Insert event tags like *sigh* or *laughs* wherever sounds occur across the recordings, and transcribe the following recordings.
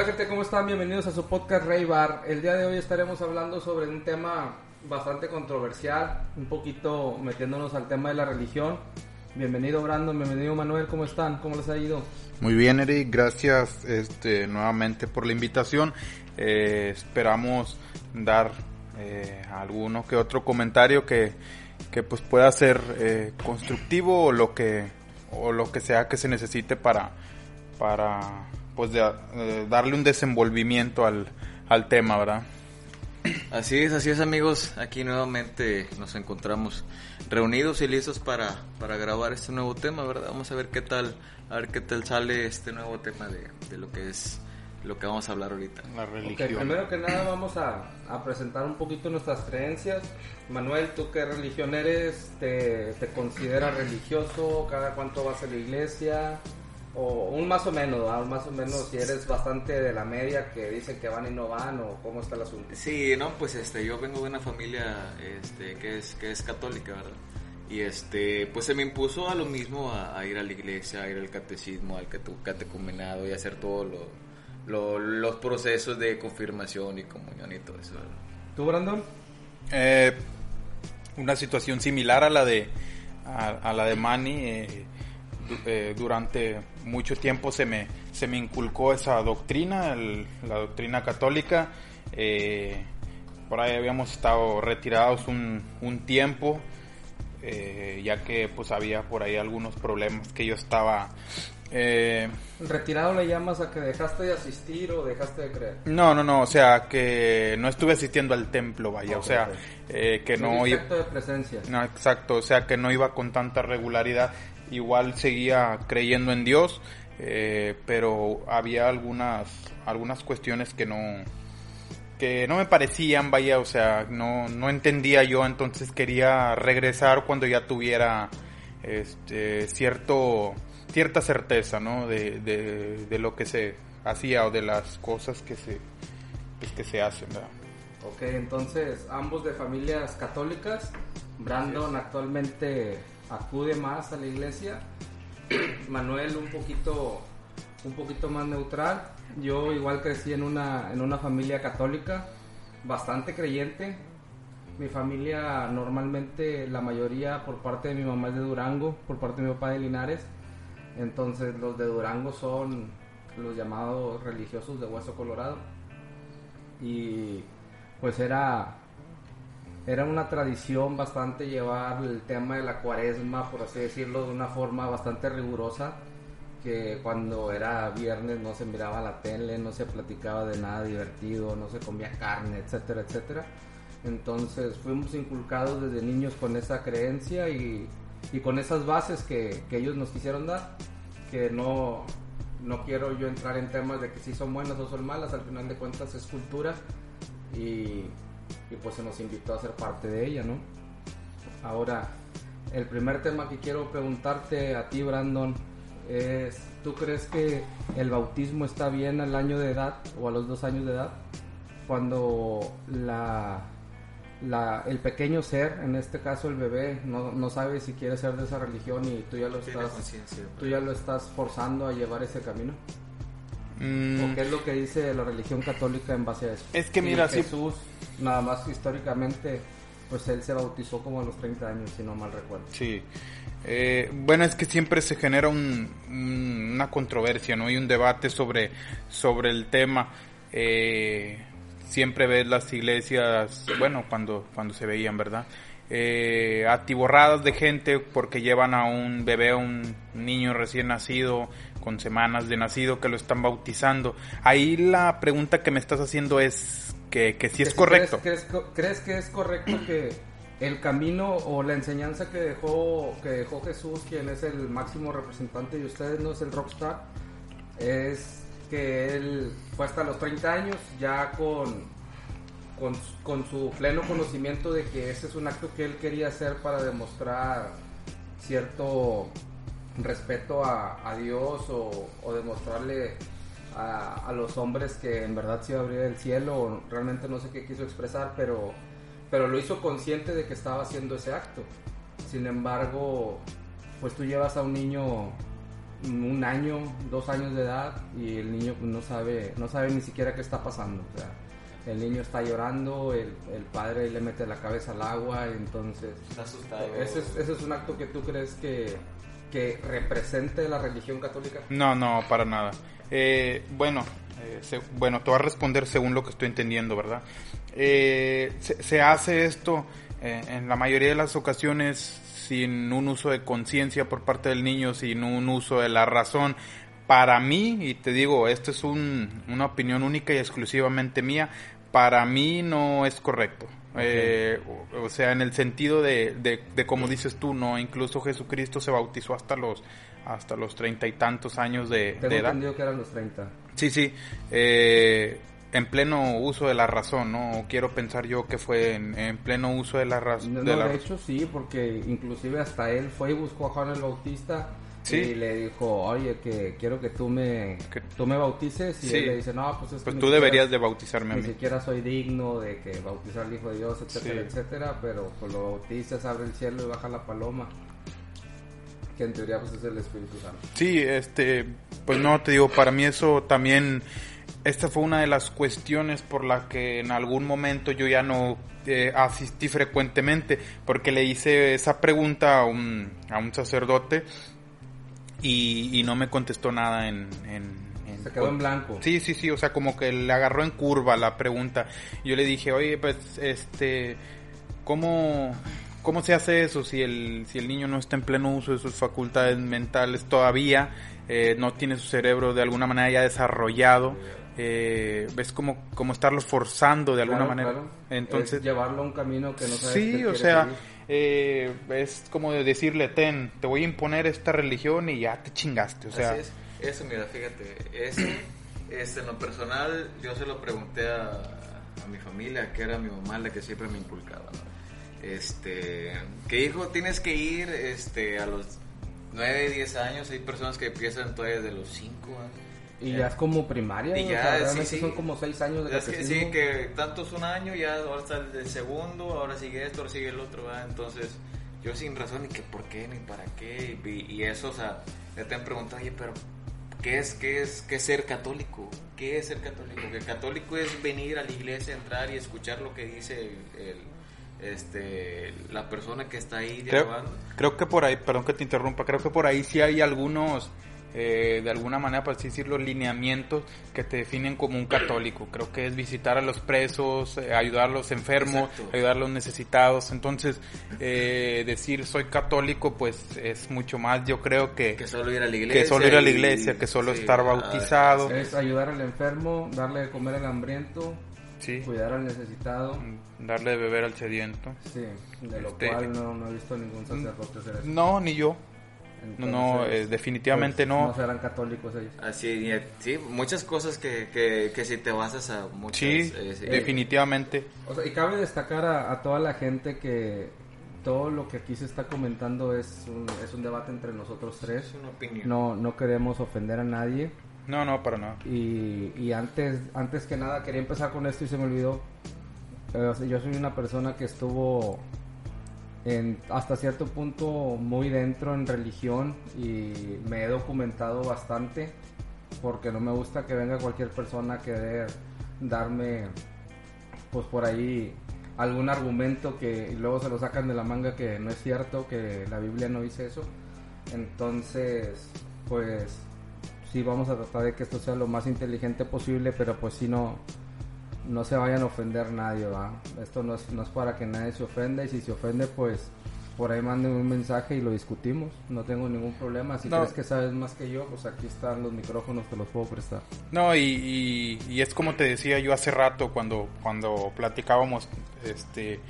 Hola gente, ¿cómo están? Bienvenidos a su podcast Rey Bar. El día de hoy estaremos hablando sobre un tema bastante controversial, un poquito metiéndonos al tema de la religión. Bienvenido Brandon, bienvenido Manuel, ¿cómo están? ¿Cómo les ha ido? Muy bien Eric, gracias este, nuevamente por la invitación. Eh, esperamos dar eh, alguno que otro comentario que, que pues pueda ser eh, constructivo o lo que o lo que sea que se necesite para para pues de, eh, darle un desenvolvimiento al, al tema, ¿verdad? Así es, así es amigos, aquí nuevamente nos encontramos reunidos y listos para, para grabar este nuevo tema, ¿verdad? Vamos a ver qué tal, a ver qué tal sale este nuevo tema de, de lo que es lo que vamos a hablar ahorita. La Ok, religión. primero que nada vamos a, a presentar un poquito nuestras creencias. Manuel, ¿tú qué religión eres? ¿Te, te consideras religioso? ¿Cada cuánto vas a la iglesia? O un más o menos, más o menos si eres bastante de la media que dicen que van y no van o cómo está el asunto. Sí, no, pues este, yo vengo de una familia este, que es que es católica, ¿verdad? Y este, pues se me impuso a lo mismo a, a ir a la iglesia, a ir al catecismo, al cate- catecumenado y hacer todos lo- lo- los procesos de confirmación y comunión y todo eso, ¿verdad? ¿Tú, Brandon? Eh, una situación similar a la de a, a la de Manny eh, eh, durante mucho tiempo se me se me inculcó esa doctrina el- la doctrina católica eh, por ahí habíamos estado retirados un, un tiempo eh, ya que pues había por ahí algunos problemas que yo estaba eh, ¿Retirado le llamas a que dejaste de asistir o dejaste de creer? no no no o sea que no estuve asistiendo al templo vaya Ok, o sea ok. eh, que no Un iba- de presencia. No, exacto, o sea que no iba con tanta regularidad, igual seguía creyendo en Dios, eh, pero había algunas, algunas cuestiones que no, que no me parecían, vaya, o sea, no, no entendía yo, entonces quería regresar cuando ya tuviera este, cierto, cierta certeza, ¿no? De, de, de lo que se hacía o de las cosas que se, pues, que se hacen, ¿verdad? Ok, entonces ambos de familias católicas. Brandon actualmente acude más a la iglesia. *clears throat* Manuel un poquito, un poquito más neutral. Yo igual crecí en una, en una familia católica, bastante creyente. Mi familia normalmente, la mayoría por parte de mi mamá es de Durango, por parte de mi papá de Linares. Entonces los de Durango son los llamados religiosos de Hueso Colorado. Y pues era era una tradición bastante llevar el tema de la cuaresma, por así decirlo, de una forma bastante rigurosa, que cuando era viernes no se miraba la tele, no se platicaba de nada divertido, no se comía carne, etcétera, etcétera. Entonces fuimos inculcados desde niños con esa creencia y, y con esas bases que, que ellos nos quisieron dar, que no, no quiero yo entrar en temas de que si son buenas o son malas, al final de cuentas es cultura y, y pues se nos invitó a ser parte de ella, ¿no? Ahora, el primer tema que quiero preguntarte a ti, Brandon, es, ¿tú crees que el bautismo está bien al año de edad o a los dos años de edad? Cuando la, la, el pequeño ser, en este caso el bebé, no, no sabe si quiere ser de esa religión y tú ya lo estás, tú ya lo estás forzando a llevar ese camino. Mm, ¿O qué es lo que dice la religión católica en base a eso? Es que mira, Jesús, nada más históricamente, pues él se bautizó como a los 30 años, si no mal recuerdo. Sí. Eh, bueno, es que siempre se genera un- un- una controversia, ¿no? Y un debate sobre, sobre el tema. Eh, siempre ves las iglesias, bueno, cuando, cuando se veían, ¿verdad? Eh, atiborradas de gente porque llevan a un bebé, a un niño recién nacido, con semanas de nacido, que lo están bautizando. Ahí la pregunta que me estás haciendo es que, que si es ¿Crees- correcto. ¿crees, crees, crees que es correcto que el camino o la enseñanza que dejó, que dejó Jesús, quien es el máximo representante de ustedes, no es el rockstar, es que él fue hasta los 30 años ya con, con, con su pleno conocimiento de que ese es un acto que él quería hacer para demostrar cierto respeto a, a Dios o, o demostrarle a, a los hombres que en verdad se iba a abrir el cielo, o realmente no sé qué quiso expresar, pero, pero lo hizo consciente de que estaba haciendo ese acto. Sin embargo, pues tú llevas a un niño un año, dos años de edad y el niño no sabe, no sabe ni siquiera qué está pasando. O sea, el niño está llorando, el, el padre le mete la cabeza al agua, entonces... Está asustado. ¿Ese es, ese es un acto que tú crees que, que represente la religión católica? No, no, para nada. Eh, bueno, eh, se- bueno, te voy a responder según lo que estoy entendiendo, ¿verdad? Eh, se, se hace esto eh, en la mayoría de las ocasiones sin un uso de conciencia por parte del niño, sin un uso de la razón. Para mí, y te digo, esto es un- una opinión única y exclusivamente mía, para mí no es correcto. Eh, o, o sea, en el sentido de, de, de como dices tú, no, incluso Jesucristo se bautizó hasta los hasta los treinta y tantos años de, Tengo de edad. entendido que eran los 30. Sí, sí, eh, en pleno uso de la razón, ¿no? Quiero pensar yo que fue en, en pleno uso de la, raz- No, de no, la de hecho sí, porque inclusive hasta él fue y buscó a Juan el Bautista Sí. y le dijo, oye, que quiero que tú me, Que- tú me bautices y Sí. él le dice, no, pues es Pues ni tú siquiera- deberías de bautizarme a Ni mí. siquiera soy digno de que bautizar al Hijo de Dios, etcétera, Sí. etcétera, pero pues lo bautizas, abre el cielo y baja la paloma. Que en teoría pues es el Espíritu Santo. Sí, este, pues no, te digo, para mí eso también, esta fue una de las cuestiones por la que en algún momento yo ya no eh, asistí frecuentemente, porque le hice esa pregunta a un, a un sacerdote y, y no me contestó nada en... en- Se quedó en blanco. Sí, sí, sí, o sea, como que le agarró en curva la pregunta. Yo le dije, oye, pues, este, ¿cómo, cómo se hace eso si el, si el niño no está en pleno uso de sus facultades mentales todavía, eh, no tiene su cerebro de alguna manera ya desarrollado? Eh, ¿Ves como, como estarlo forzando de alguna Claro, manera? claro. Entonces, Es llevarlo a un camino que no sabes sí, que o sea, eh, es como de decirle, ten, te voy a imponer esta religión y ya te chingaste, o sea... Así es. Eso, mira, fíjate, eso, este, en lo personal, yo se lo pregunté a, a mi familia, que era mi mamá la que siempre me inculcaba, ¿no? Este, que hijo, tienes que ir, este, a los 9, 10 años, hay personas que empiezan todavía desde los 5 años. Y ya es como primaria, Y o ya, sea, sí, realmente sí. son como seis años de Es que sí, que tanto es un año, ya ahora está el segundo, ahora sigue esto, ahora sigue el otro, ¿verdad? Entonces, yo sin razón, ni que por qué, ni para qué, y, y eso, o sea, ya te han preguntado, oye, pero, ¿qué es, qué es, qué es ser católico? ¿Qué es ser católico? Que católico es venir a la iglesia, entrar y escuchar lo que dice el, el- este, la persona que está ahí Creo, dialogando. creo que por ahí, perdón que te interrumpa, creo que por ahí sí hay algunos, eh, de alguna manera, por así decirlo, lineamientos que te definen como un católico. Creo que es visitar a los presos, eh, ayudar a los enfermos, Exacto. ayudar a los necesitados. Entonces, eh, decir soy católico, pues es mucho más, yo creo que, Que solo ir a la iglesia. que solo ir a la y- iglesia, que solo sí, estar bautizado. Es ayudar al enfermo, darle de comer al hambriento, Sí, cuidar al necesitado. darle de beber al sediento. Sí, de lo Este- cual no, no he visto ningún sacerdote hacer eso. No, ni yo. No, no, Entonces, eh, definitivamente pues, no. No serán católicos ellos. Así, y, sí, muchas cosas que, que, que si te basas a muchas... Sí, eh, sí. definitivamente. O sea, y cabe destacar a, a toda la gente que todo lo que aquí se está comentando es un, es un debate entre nosotros Es tres. una opinión. No, no queremos ofender a nadie. No, no, para nada. Y, antes, antes que nada quería empezar con esto y se me olvidó. Eh, yo soy una persona que estuvo en, hasta cierto punto muy dentro en religión y me he documentado bastante porque no me gusta que venga cualquier persona a querer darme pues por ahí algún argumento que luego se lo sacan de la manga que no es cierto, que la Biblia no dice eso. Entonces, pues sí vamos a tratar de que esto sea lo más inteligente posible, pero pues si no no se vayan a ofender nadie, ¿va? Esto no es, no es para que nadie se ofenda y si se ofende pues por ahí manden un mensaje y lo discutimos, no tengo ningún problema. Si No. crees que sabes más que yo, pues aquí están los micrófonos, te los puedo prestar. No, y, y, y es como te decía yo hace rato cuando, cuando platicábamos, este,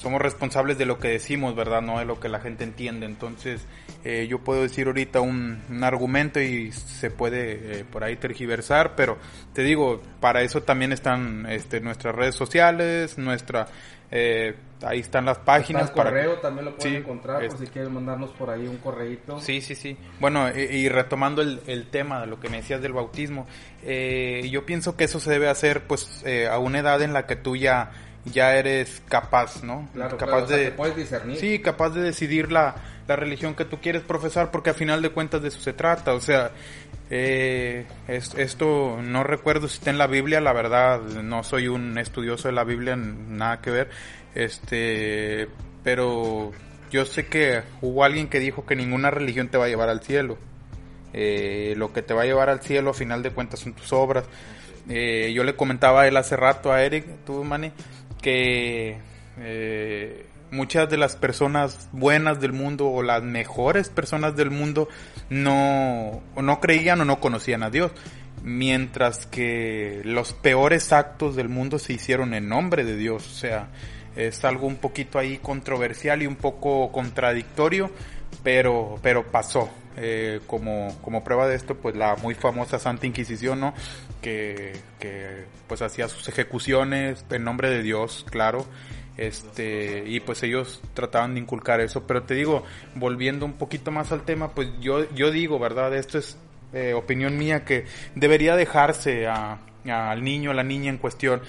somos responsables de lo que decimos, ¿verdad? No de lo que la gente entiende. Entonces, eh, yo puedo decir ahorita un, un argumento y se puede eh, por ahí tergiversar, pero te digo, para eso también están este, nuestras redes sociales, nuestra, eh, ahí están las páginas. Está el para correo también lo pueden Sí, encontrar es- por si quieren mandarnos por ahí un correíto. Sí, sí, sí. Bueno, y, y retomando el, el tema de lo que me decías del bautismo, eh, yo pienso que eso se debe hacer pues eh, a una edad en la que tú ya ya eres capaz, ¿no? Claro, capaz claro, o sea, de que puedes discernir. Sí, capaz de decidir la, la religión que tú quieres profesar, porque a final de cuentas de eso se trata. O sea, eh, es- esto no recuerdo si está en la Biblia, la verdad, no soy un estudioso de la Biblia, nada que ver. Este, pero yo sé que hubo alguien que dijo que ninguna religión te va a llevar al cielo. Eh, lo que te va a llevar al cielo a final de cuentas son tus obras. Eh, yo le comentaba a él hace rato a Eric, tú, Manny, que eh, muchas de las personas buenas del mundo o las mejores personas del mundo no, no creían o no conocían a Dios. Mientras que los peores actos del mundo se hicieron en nombre de Dios. O sea, es algo un poquito ahí controversial y un poco contradictorio, pero, pero pasó. Eh, como, como prueba de esto, pues la muy famosa Santa Inquisición, ¿no? Que, que pues hacía sus ejecuciones en nombre de Dios, claro. Este, y pues ellos trataban de inculcar eso, pero te digo, volviendo un poquito más al tema, pues yo, yo digo, ¿verdad? Esto es eh, opinión mía que debería dejarse a- al niño, a la niña en cuestión,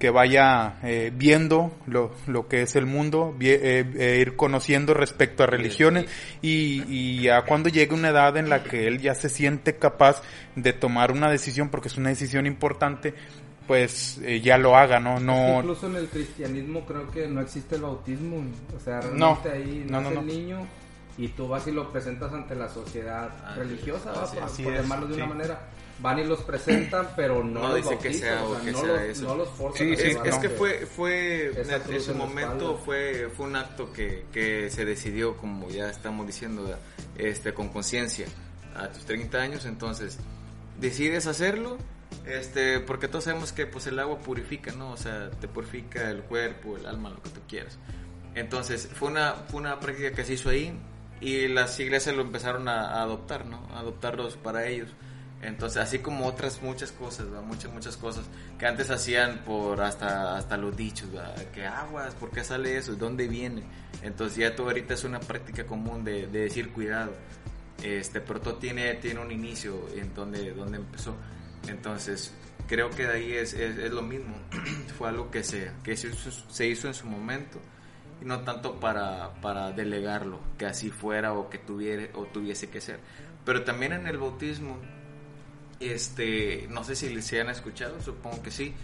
que vaya eh, viendo lo, lo que es el mundo, vie- eh, eh, ir conociendo respecto a religiones y, y a cuando llegue una edad en la que él ya se siente capaz de tomar una decisión, porque es una decisión importante, pues eh, ya lo haga, ¿no? No, incluso en el cristianismo creo que no existe el bautismo. O sea, No. realmente ahí No, nace no, el no. niño y tú vas y lo presentas ante la sociedad religiosa, así por, así por es, llamarlo de sí. una manera. Van y los presentan, pero no, No los dice que bautizan, sea o o sea, que no sea los, eso. No los forzan Sí, a sí, Es, es que fue, fue Esa en, su momento fue, fue un acto que, que se decidió, como ya estamos diciendo, este, con conciencia a tus 30 años, entonces decides hacerlo, este, porque todos sabemos que pues el agua purifica, ¿no? O sea, te purifica el cuerpo, el alma, lo que tú quieras. Entonces fue una, fue una práctica que se hizo ahí y las iglesias lo empezaron a, a adoptar, ¿no? A adoptarlos para ellos. Entonces, así como otras muchas cosas, ¿verdad? muchas, muchas cosas que antes hacían por hasta, hasta los dichos, ¿verdad? que aguas, ¿por qué sale eso? ¿De dónde viene? Entonces ya todo ahorita es una práctica común de, de decir cuidado, este, pero todo tiene, tiene un inicio en donde, donde empezó. Entonces, creo que de ahí es, es, es lo mismo, *clears throat* fue algo que, se, que se, hizo, se hizo en su momento y no tanto para, para delegarlo, que así fuera o que tuviera, o tuviese que ser. Pero también en el bautismo, este, no sé si se han escuchado, supongo que sí,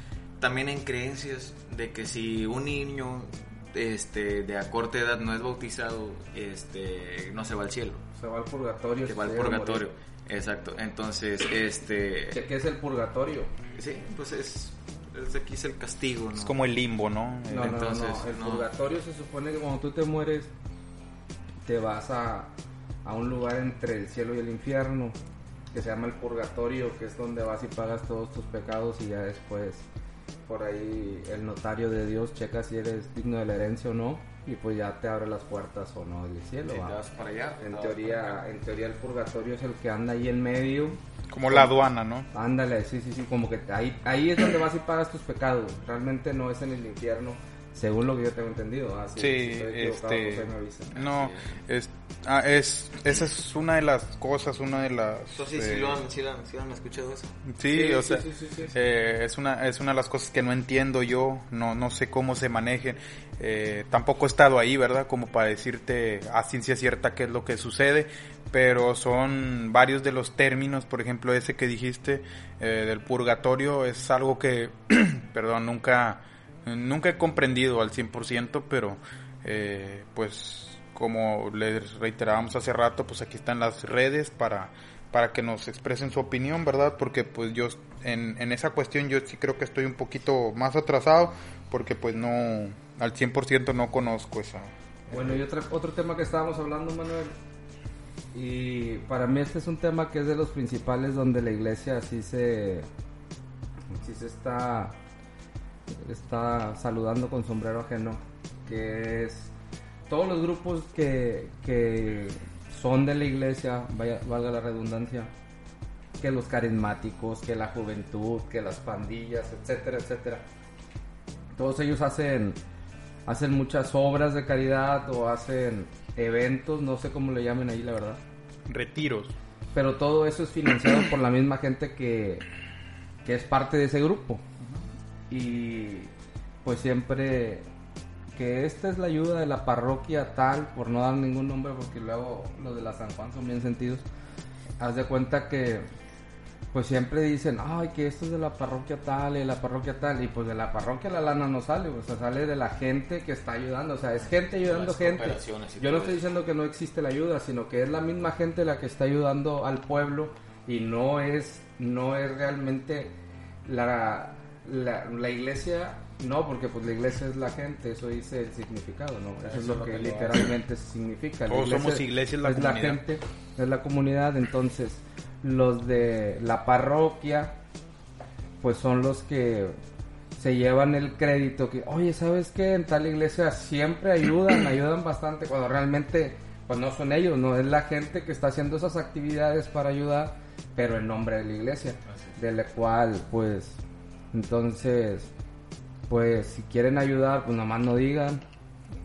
también en creencias de que si un niño este, de a corta edad no es bautizado, este, no se va al cielo, Se va al purgatorio. si va al purgatorio. Exacto, entonces, este, ¿Qué, es el purgatorio? sí, pues es, es aquí es el castigo, ¿no? es como el limbo, ¿no? No, no, Entonces, no, El no. purgatorio se supone que cuando tú te mueres, te vas a, a un lugar entre el cielo y el infierno, que se llama el purgatorio, que es donde vas y pagas todos tus pecados y ya después por ahí el notario de Dios checa si eres digno de la herencia o no y pues ya te abre las puertas o no del cielo. Vas para allá. te En vas para teoría, acá. en teoría el purgatorio es el que anda ahí en medio. Como la aduana, ¿no? Ándale, sí, sí, sí, como que ahí, ahí es donde vas y pagas tus pecados. Realmente no es en el infierno, según lo que yo tengo entendido. Ah, sí, Sí, si este, pues ahí me avisan. no, es, ah, es, esa es una de las cosas, una de las... Entonces, sí, eh, sí lo han, sí lo han- sí lo han escuchado eso. Sí, Sí, o sí, sea, sí, sí, sí, sí. eh, es una es una de las cosas que no entiendo yo, no no sé cómo se manejen. Eh, tampoco he estado ahí, ¿verdad? Como para decirte a ciencia cierta qué es lo que sucede, pero son varios de los términos, por ejemplo, ese que dijiste eh, del purgatorio es algo que, *clears throat* perdón, nunca nunca he comprendido al 100%, pero eh, pues como les reiterábamos hace rato, pues aquí están las redes para para que nos expresen su opinión, ¿verdad? Porque pues yo en, en esa cuestión yo sí creo que estoy un poquito más atrasado porque pues no al 100% no conozco esa. Bueno, y otra, otro tema que estábamos hablando, Manuel. Y para mí este es un tema que es de los principales donde la iglesia sí se, sí se está, está saludando con sombrero ajeno. Que es todos los grupos que, que son de la iglesia, vaya, valga la redundancia, que los carismáticos, que la juventud, que las pandillas, etcétera, etcétera. Todos ellos hacen hacen muchas obras de caridad o hacen eventos, no sé cómo le llamen ahí la verdad. Retiros. Pero todo eso es financiado por la misma gente que, que es parte de ese grupo. Y, pues siempre que esta es la ayuda de la parroquia tal, por no dar ningún nombre, porque luego los de la San Juan son bien sentidos. Haz de cuenta que, pues siempre dicen, ay, que esto es de la parroquia tal y la parroquia tal, y pues de la parroquia la lana no sale, o sea, sale de la gente que está ayudando, o sea, es gente ayudando Las gente. Yo no estoy diciendo que no existe la ayuda, sino que es la misma gente la que está ayudando al pueblo y no es, no es realmente la, la, la iglesia, no, porque pues la iglesia es la gente, eso dice el significado, ¿no? Eso, es lo que literalmente significa. La Todos somos iglesia, es la es la gente, es la comunidad, entonces los de la parroquia, pues son los que se llevan el crédito que, oye, ¿sabes qué? En tal iglesia siempre ayudan, ayudan bastante, cuando realmente, pues no son ellos, no es la gente que está haciendo esas actividades para ayudar, pero en nombre de la iglesia, de la cual, pues, entonces, pues si quieren ayudar, pues nomás no digan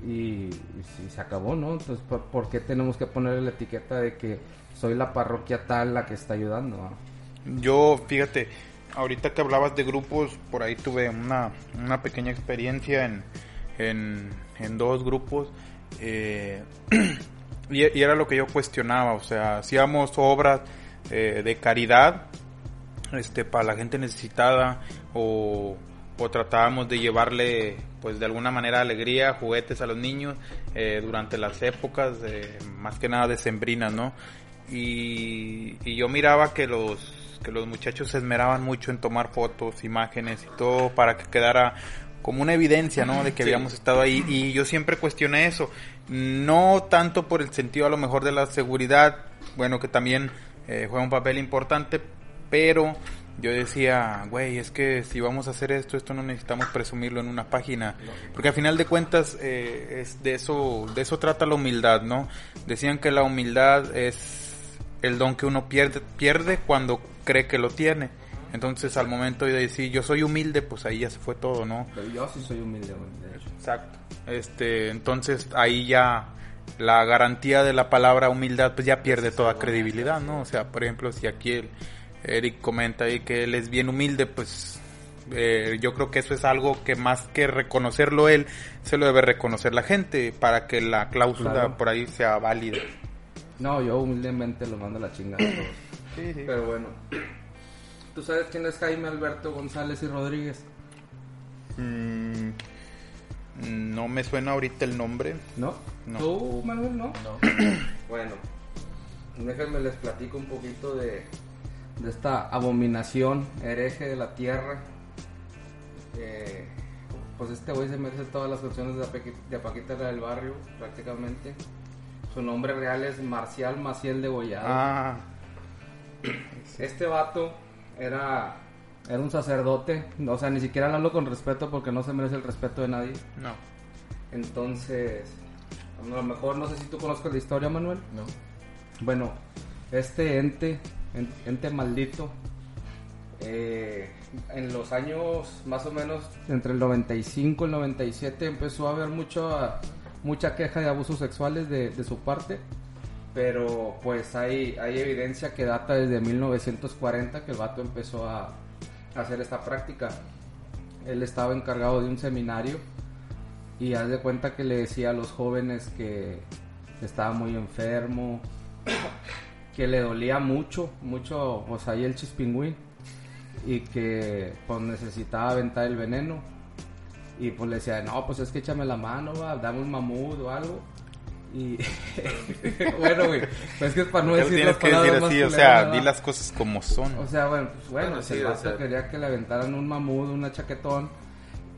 y, y se acabó, ¿no? Entonces, ¿por, qué tenemos que ponerle la etiqueta de que soy la parroquia tal la que está ayudando? ah? Yo, fíjate, ahorita que hablabas de grupos, por ahí tuve una, una pequeña experiencia en, en, en dos grupos. eh, *clears throat* y, y era lo que yo cuestionaba, o sea, hacíamos obras eh, de caridad este, para la gente necesitada o, o tratábamos de llevarle pues de alguna manera alegría, juguetes a los niños eh, durante las épocas eh, más que nada decembrinas, ¿no? Y, y yo miraba que los que los muchachos se esmeraban mucho en tomar fotos, imágenes y todo para que quedara como una evidencia, ¿no? De que Sí. habíamos estado ahí y yo siempre cuestioné eso, no tanto por el sentido a lo mejor de la seguridad, bueno, que también eh, juega un papel importante, pero yo decía, güey, es que si vamos a hacer esto, esto no necesitamos presumirlo en una página, porque al final de cuentas eh, es de eso, de eso trata la humildad, ¿no? Decían que la humildad es el don que uno pierde, pierde cuando cree que lo tiene. Entonces al momento de decir yo soy humilde, pues ahí ya se fue todo, ¿no? Pero yo sí soy humilde, güey, de hecho. Exacto. Este, entonces ahí ya la garantía de la palabra humildad pues ya pierde toda credibilidad, ¿no? O sea, por ejemplo, si aquí el Eric comenta ahí que él es bien humilde, pues eh, yo creo que eso es algo que más que reconocerlo él, se lo debe reconocer la gente para que la cláusula Claro. por ahí sea válida. No, yo humildemente lo mando a la chingada. a todos. Sí, sí. Pero bueno, ¿tú sabes quién es Jaime Alberto González y Rodríguez? Mm, no me suena ahorita el nombre. ¿No? No. ¿Tú, Manuel, no? No. *clears throat* Bueno, déjenme les platico un poquito de, de esta abominación hereje de la tierra. Eh, pues este güey se merece todas las canciones de, Paquita, de Paquita la del barrio, prácticamente. Su nombre real es Marcial Maciel de Gollado. Ah, Este vato era, era un sacerdote, o sea, ni siquiera le hablo con respeto porque no se merece el respeto de nadie. no. Entonces, a lo mejor no sé si tú conozcas la historia, Manuel. No. Bueno, este ente, en- ente maldito, eh, en los años más o menos entre el 95 y el 97 empezó a haber mucha, mucha queja de abusos sexuales de, de su parte, pero pues hay, hay evidencia que data desde 1940 que el vato empezó a, a hacer esta práctica. Él estaba encargado de un seminario y haz de cuenta que le decía a los jóvenes que estaba muy enfermo, que le dolía mucho, mucho, pues ahí el chispingüín, y que pues necesitaba aventar el veneno. Y pues le decía, no, pues es que échame la mano, va, dame un mamut o algo. Y *laughs* bueno, güey, pues es que es para no decir tienes las que decir palabras más así, o sea, di las cosas como son. O sea, bueno, pues bueno, Bueno, sí, el o vato sea- quería que le aventaran un mamut, una chaquetón,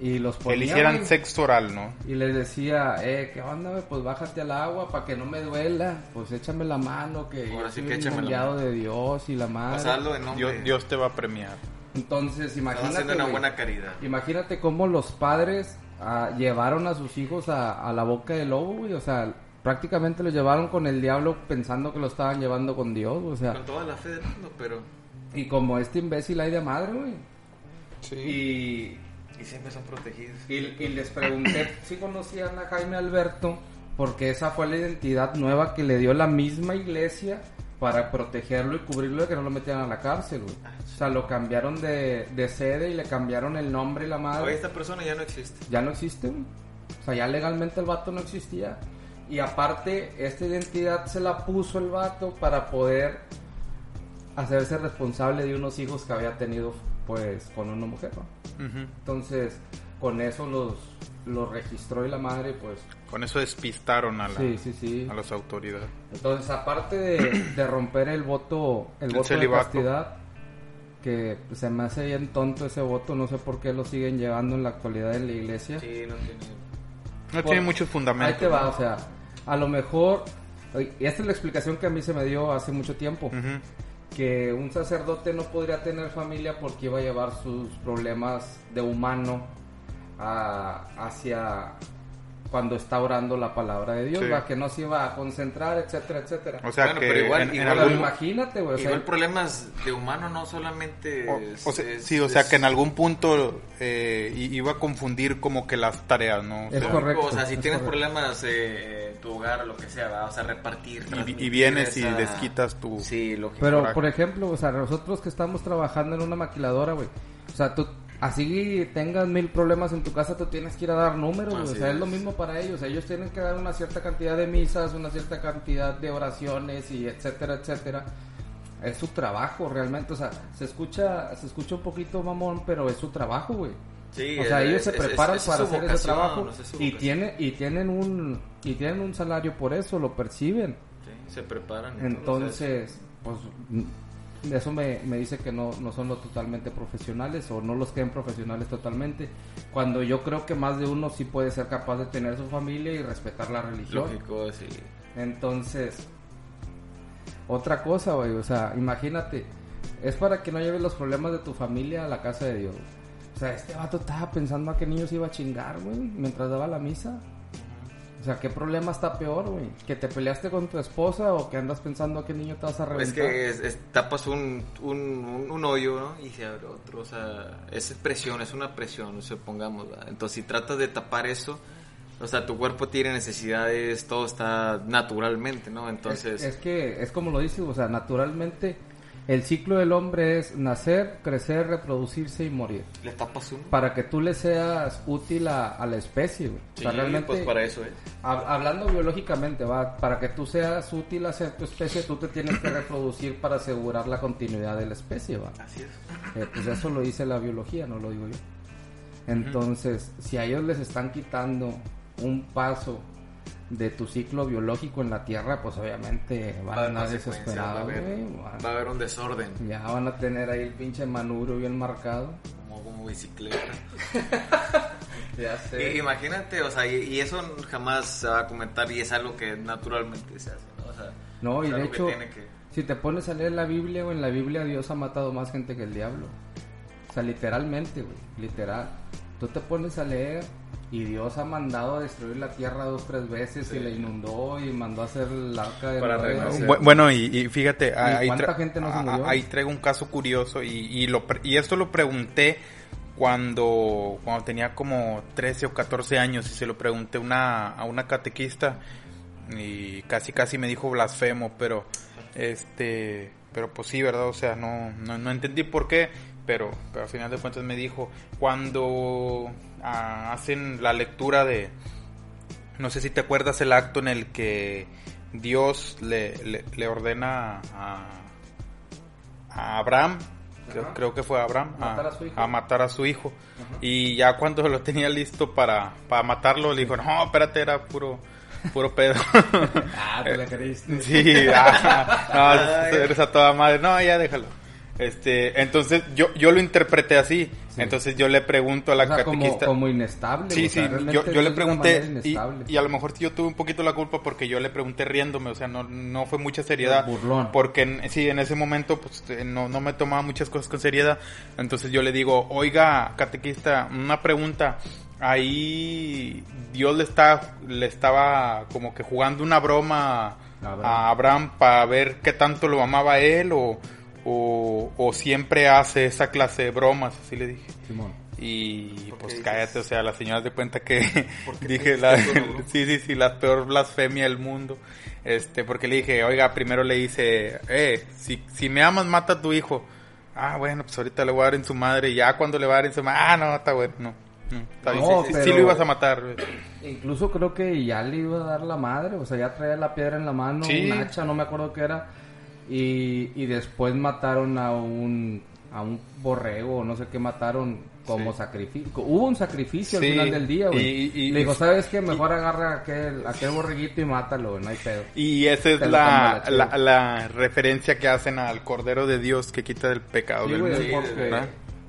y los que ponía, le hicieran güey. sexo oral, ¿no? Y les decía, eh, ¿qué onda, güey? Pues bájate al agua para que no me duela. Pues échame la mano, que Ahora yo sí soy que un échame la mano. de Dios y la madre. Pasarlo de nombre. Dios, Dios te va a premiar. Entonces, Estás imagínate, haciendo una güey, buena caridad. imagínate cómo los padres ah, llevaron a sus hijos a, a la boca del lobo, güey. O sea, prácticamente los llevaron con el diablo pensando que lo estaban llevando con Dios, o sea. Con toda la fe del mundo, pero. Y como este imbécil hay de madre, güey. Sí. Y Y siempre son protegidos. Y, y les pregunté *laughs* si conocían a Jaime Alberto, porque esa fue la identidad nueva que le dio la misma iglesia para protegerlo y cubrirlo de que no lo metieran a la cárcel, güey. O sea, lo cambiaron de, de sede y le cambiaron el nombre y la madre. Oye, esta persona ya no existe. Ya no existe, güey. O sea, ya legalmente el vato no existía. Y aparte, esta identidad se la puso el vato para poder hacerse responsable de unos hijos que había tenido, pues, con una mujer, ¿no? Ujú. Entonces, con eso los, los registró y la madre, pues, Con eso despistaron a, la- sí, sí, sí. a las autoridades. Entonces, aparte de, de romper el voto, el, El voto de celibato. castidad, que se me hace bien tonto ese voto, no sé por qué lo siguen llevando en la actualidad en la iglesia. Sí, no tiene. No Por- tiene muchos fundamentos. Ahí te va, ¿no? o sea, a lo mejor, y esta es la explicación que a mí se me dio hace mucho tiempo, Ujú. Que un sacerdote no podría tener familia porque iba a llevar sus problemas de humano a- hacia cuando está orando la palabra de Dios, Sí. ¿va? que no se iba a concentrar, etcétera, etcétera. O sea Bueno, que pero igual- en, en igual Pero algún... imagínate, güey, o sea, Igual problemas de humano no solamente. o- es- o sea, es- sí, o sea es- que en algún punto eh, iba a confundir como que las tareas, ¿no? O Es sea, correcto. O sea, si es tienes correcto. problemas eh, tu hogar o lo que sea, ¿va? o sea, repartir. y, y vienes y esa- desquitas tu... Sí, lógico. Pero, Correcto. por ejemplo, o sea, nosotros que estamos trabajando en una maquiladora, güey. O sea, tú, así tengas mil problemas en tu casa, tú tienes que ir a dar números, güey. O sea, es. es. lo mismo para ellos. Ellos tienen que dar una cierta cantidad de misas, una cierta cantidad de oraciones y etcétera, etcétera. Es su trabajo realmente, o sea, se escucha, se escucha un poquito mamón, pero es su trabajo, güey. Sí, o sea, es- ellos se preparan es- para hacer ese trabajo y tienen y tienen un y tienen un salario por eso, lo perciben. Sí, se preparan. Entonces, pues mm, eso me, me dice que no, no son los totalmente profesionales o no los creen profesionales totalmente. Cuando yo creo que más de uno sí puede ser capaz de tener su familia y respetar la religión. lógico, sí. Entonces, otra cosa, güey, o sea, imagínate, es para que no lleves los problemas de tu familia a la casa de Dios. O sea, este vato estaba pensando a qué niños iba a chingar, güey, mientras daba la misa. O sea, ¿qué problema está peor, güey? ¿Que te peleaste con tu esposa o que andas pensando a qué niño te vas a reventar? Es que es- es- tapas un, un, un- un hoyo, ¿no? Y se abre otro. O sea, es presión, es una presión, supongamos. ¿verdad? Entonces, si tratas de tapar eso, o sea, tu cuerpo tiene necesidades, todo está naturalmente, ¿no? Entonces, Es, es que es como lo dices, o sea, naturalmente el ciclo del hombre es nacer, crecer, reproducirse y morir. le tapas uno. Para que tú le seas útil a, a la especie, güey. O sea, Sí, realmente, pues para eso, ¿eh? hab- hablando biológicamente, va, para que tú seas útil hacia tu especie, tú te tienes que reproducir para asegurar la continuidad de la especie, va. Así es. Eh, pues eso lo dice la biología, no lo digo yo. Entonces, si a ellos les están quitando un paso de tu ciclo biológico en la Tierra, pues obviamente van a andar consecuencias, va a desesperados, haber, va a haber un desorden, Ya van a tener ahí el pinche manubrio bien marcado. como, como bicicleta. *laughs* Ya Y- imagínate, o sea, y, y eso jamás se va a comentar y es algo que naturalmente se hace, ¿no? O sea, No, y de que hecho, que- si te pones a leer la Biblia, güey, en la Biblia Dios ha matado más gente que el diablo. O sea, literalmente, güey, literal. Tú te pones a leer y Dios ha mandado a destruir la tierra dos, tres veces y la inundó y mandó a hacer el arca de Para Noé. Bueno, y, y fíjate, ahí, cuánta tra- gente no se a- murió? ahí traigo un caso curioso y, y, lo, y esto lo pregunté cuando, cuando tenía como 13 o 14 años y se lo pregunté una, a una catequista y casi casi me dijo blasfemo, pero este, pero pues sí, ¿verdad? O sea, no, no, no entendí por qué, pero, pero al final de cuentas me dijo, cuando hacen la lectura de, no sé si te acuerdas el acto en el que Dios le, le, le ordena a, a Abraham, creo, que fue a Abraham, Matar a su hijo. a matar a su hijo. Ajá. Y ya cuando lo tenía listo para, para matarlo, le dijo, no, espérate, era puro, puro pedo. *laughs* Ah, te la creíste. *laughs* Sí, ah, no, eres a toda madre. No, ya déjalo. Este, entonces yo, yo lo interpreté así. Sí. Entonces yo le pregunto a la O sea, como, catequista. como inestable. Sí, o sea, sí, yo, yo le pregunté y, y a lo mejor yo tuve un poquito la culpa porque yo le pregunté riéndome, o sea, no, no fue mucha seriedad. Burlón. Porque en- sí, en ese momento pues eh, no, no me tomaba muchas cosas con seriedad. Entonces yo le digo, oiga, catequista, una pregunta. Ahí Dios le, está, le estaba como que jugando una broma a Abraham para ver qué tanto lo amaba él o, o, o siempre hace esa clase de bromas, así le dije. Simón. Y ¿Por qué pues dices? cállate, o sea, la señora de cuenta que *laughs* ¿Por qué *laughs* dije la, *laughs* sí, sí, sí, la peor blasfemia del mundo. Este, porque le dije, oiga, primero le hice, eh, si, si me amas, mata a tu hijo. Ah, bueno, pues ahorita le voy a dar en su madre. Y ya cuando le va a dar en su madre, ah, no, está bueno, no. está bien. No, Sí, sí, pero- sí lo ibas a matar. Incluso creo que ya le iba a dar la madre, o sea, ya traía la piedra en la mano, Sí. un hacha, no me acuerdo qué era. Y, y después mataron a un, a un borrego, o no sé qué mataron como Sí. sacrificio. Hubo un sacrificio Sí, al final del día, güey. y- y- Le dijo, ¿sabes qué? Mejor agarra aquel, aquel borreguito y mátalo, güey, no hay pedo. Y esa es la, la referencia que hacen al Cordero de Dios que quita el pecado Sí, del mundo.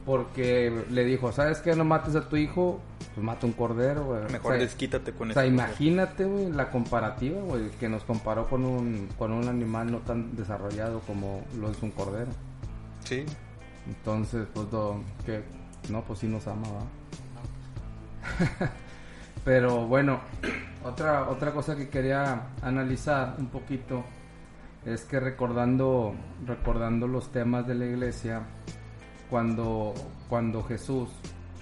Porque, le dijo, ¿sabes qué? No mates a tu hijo, pues mata un cordero, güey. Mejor O sea, desquítate con O eso. sea, imagínate, güey, la comparativa, güey, que nos comparó con un, con un animal no tan desarrollado como lo es un cordero. Sí. Entonces, pues, do- que, no, pues sí nos ama, ¿va? *laughs* Pero bueno, *clears throat* otra, otra cosa que quería analizar un poquito es que recordando, recordando los temas de la iglesia, cuando, cuando Jesús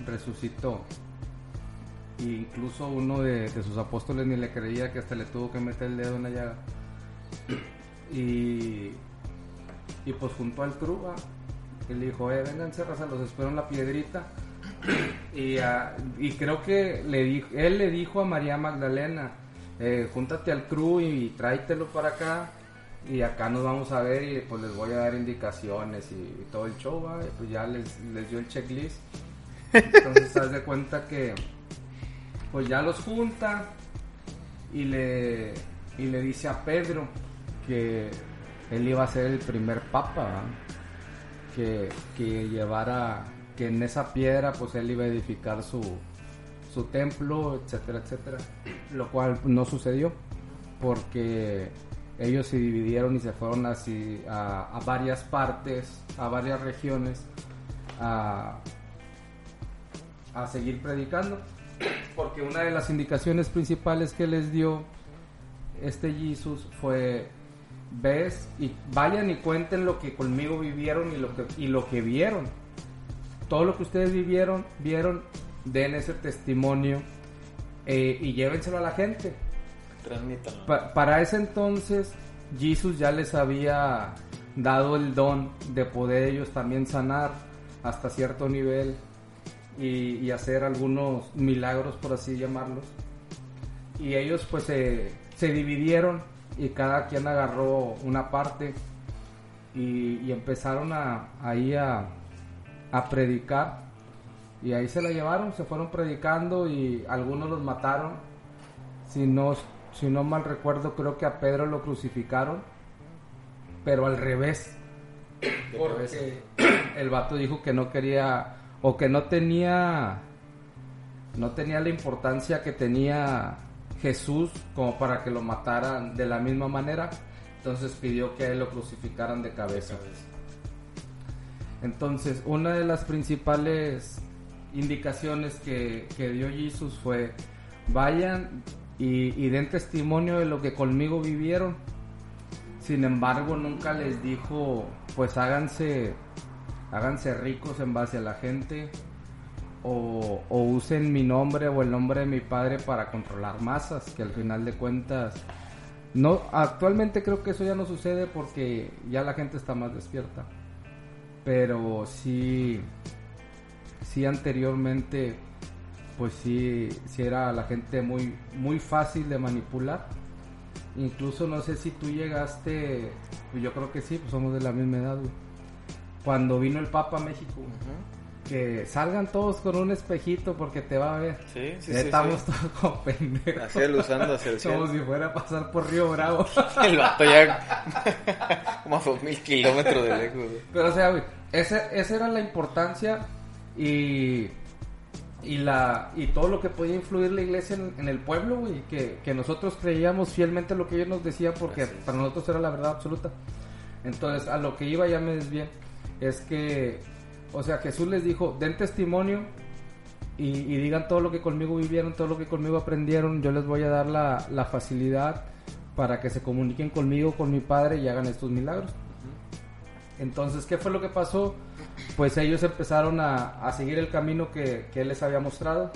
resucitó, e incluso uno de, sus apóstoles ni le creía que hasta le tuvo que meter el dedo en la llaga. *clears throat* Y, y pues junto al y le dijo, eh, vénganse, raza, los espero en la piedrita. *clears throat* Y, ah, y creo que le dijo, él le dijo a María Magdalena, eh, júntate al crew y tráetelo para acá y acá nos vamos a ver y pues les voy a dar indicaciones y, todo el show, ¿va? Pues ya les, les dio el checklist. Entonces, *laughs* haz de cuenta que pues ya los junta y le, y le dice a Pedro que él iba a ser el primer papa, que, que llevara, que en esa piedra pues él iba a edificar su, su templo, etcétera, etcétera. Lo cual no sucedió porque ellos se dividieron y se fueron así a, varias partes, a varias regiones, a, seguir predicando. Porque una de las indicaciones principales que les dio este Jesús fue ves y vayan y cuenten lo que conmigo vivieron y lo que y lo que vieron. Todo lo que ustedes vivieron, vieron, den ese testimonio eh, y llévenselo a la gente. Para ese entonces, Jesús ya les había dado el don de poder ellos también sanar hasta cierto nivel y, hacer algunos milagros, por así llamarlos. Y ellos pues se, dividieron y cada quien agarró una parte y, empezaron a, ahí a predicar. Y ahí se la llevaron, se fueron predicando y algunos los mataron si no, si no mal recuerdo, creo que a Pedro lo crucificaron, pero al revés. Porque *clears throat* el vato dijo que no quería, o que no tenía, no tenía la importancia que tenía Jesús como para que lo mataran de la misma manera. Entonces pidió que a él lo crucificaran de cabeza. Entonces, una de las principales indicaciones que, que dio Jesús fue, vayan y, den testimonio de lo que conmigo vivieron. Sin embargo, nunca les dijo, pues háganse, háganse ricos en base a la gente o, o usen mi nombre o el nombre de mi padre para controlar masas, que al final de cuentas, no, actualmente creo que eso ya no sucede porque ya la gente está más despierta. Pero sí, sí anteriormente, pues sí, sí era la gente muy, muy fácil de manipular. Incluso no sé si tú llegaste, pues yo creo que sí, pues somos de la misma edad, güey. Cuando vino el Papa a México, que salgan todos con un espejito porque te va a ver. Sí, sí, sí, estamos sí. todos como pendejos. Así alusando hacia el *laughs* Como si fuera a pasar por Río Bravo. *laughs* El vato ya *laughs* como a dos mil kilómetros de lejos. güey. Pero o sea, güey, ese- esa era la importancia y, y, la, y todo lo que podía influir la iglesia en, en el pueblo, güey, que, que nosotros creíamos fielmente lo que ellos nos decían porque para nosotros era la verdad absoluta. Entonces, a lo que iba ya me desvié, es que, o sea, Jesús les dijo, den testimonio y, y digan todo lo que conmigo vivieron, todo lo que conmigo aprendieron, yo les voy a dar la, la facilidad para que se comuniquen conmigo, con mi Padre y hagan estos milagros. Entonces, ¿qué fue lo que pasó? Pues ellos empezaron a, a seguir el camino que, que él les había mostrado,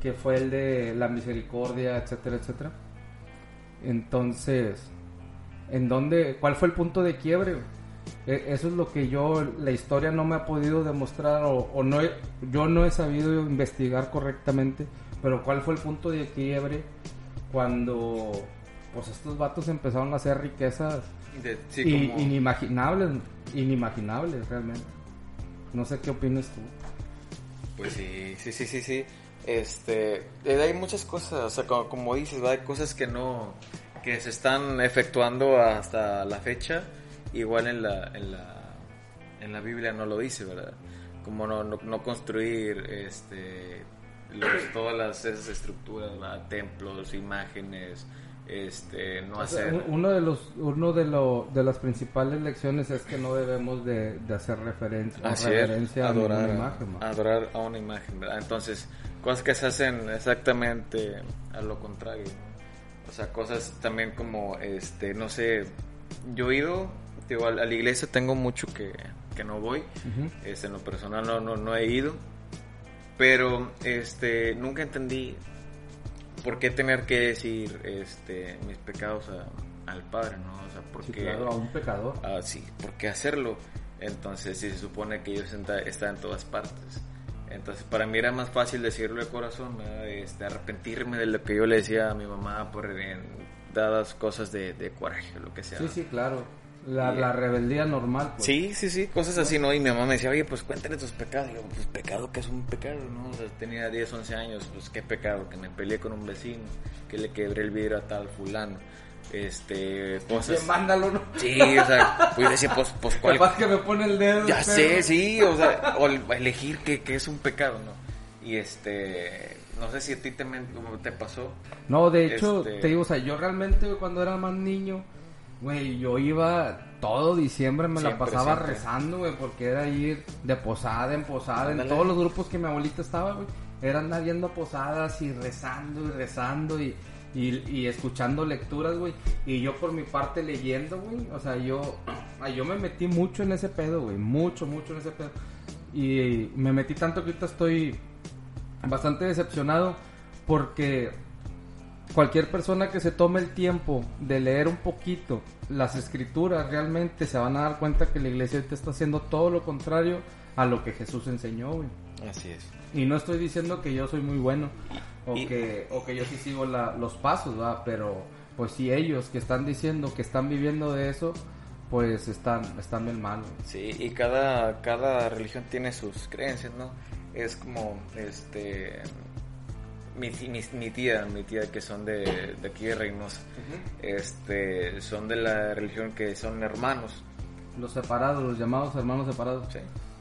que fue el de la misericordia, etcétera, etcétera. Entonces, ¿en dónde, cuál fue el punto de quiebre? E- Eso es lo que yo, la historia no me ha podido demostrar o, o no he- yo no he sabido investigar correctamente, pero cuál fue el punto de quiebre cuando pues estos vatos empezaron a hacer riquezas De- sí, i- como- inimaginables, inimaginables realmente. No sé qué opinas tú. Pues sí, sí, sí, sí, sí. Este, eh, hay muchas cosas, o sea, como, como dices, hay cosas que no, que se están efectuando hasta la fecha, igual en la, en la, en la Biblia no lo dice, ¿verdad? Como no, no, construir, este, los- todas las, esas estructuras. Templos, imágenes, este, no hacer... un- uno de los uno de, lo, de las principales lecciones es que no debemos de, de hacer referencia, Así es, reverencia a adorar, ninguna a- imagen. ¿no? adorar a una imagen, ¿verdad? Entonces, cosas que se hacen exactamente a lo contrario, ¿no? O sea, cosas también como, este, no sé, yo he ido, digo, a, la- iglesia tengo mucho que, que no voy, este, en lo personal no, no, no he ido, pero, este, nunca entendí por qué tener que decir, este, mis pecados a- al Padre, ¿no? O sea, Sí, porque... claro, a un pecador. Ah, sí, ¿por qué hacerlo? Entonces, si se supone que Dios está, en todas partes. Entonces, para mí era más fácil decirlo de corazón, ¿verdad? este, arrepentirme de lo que yo le decía a mi mamá por en dadas cosas de, de coraje, lo que sea. Sí, sí, claro. La, rebeldía normal. pues. Sí, sí, sí, cosas así, ¿no? Y mi mamá me decía, oye, pues cuéntale tus pecados. Y yo, pues pecado, que es un pecado, ¿no? O sea, tenía 10, 11 años, pues qué pecado, que me peleé con un vecino, que le quebré el vidrio a tal fulano. Este, cosas. Bien, mándalo, ¿no? Sí, o sea, pues yo decía, pues, pues cuál, Capaz que me pone el dedo. Ya sé, sí, o sea, o el- elegir que, que es un pecado, ¿no? Y este, no sé si a ti te, te pasó. No, de hecho, Este- te digo, o sea, yo realmente cuando era más niño, güey, yo iba todo diciembre, me la pasaba siempre. rezando, güey, porque era ir de posada en posada, Ándale. en todos los grupos que mi abuelita estaba, güey, era andar yendo a posadas y rezando y rezando y, y, y escuchando lecturas, güey, y yo por mi parte leyendo, güey, o sea, yo, yo me metí mucho en ese pedo, güey, mucho, mucho en ese pedo, y me metí tanto que ahorita estoy bastante decepcionado porque cualquier persona que se tome el tiempo de leer un poquito las escrituras realmente se van a dar cuenta que la iglesia ahorita está haciendo todo lo contrario a lo que Jesús enseñó, güey. Así es. Y no estoy diciendo que yo soy muy bueno o, Y- que, o que yo sí sigo la- los pasos, ¿va? pero pues si ellos que están diciendo que están viviendo de eso, pues están, están bien mal. güey. Sí, y cada, cada religión tiene sus creencias, ¿no? Es como, este, mi, mi, mi tía, mi tía que son de, de aquí de Reynosa, este, son de la religión que son hermanos, Los separados, los llamados hermanos separados. Sí.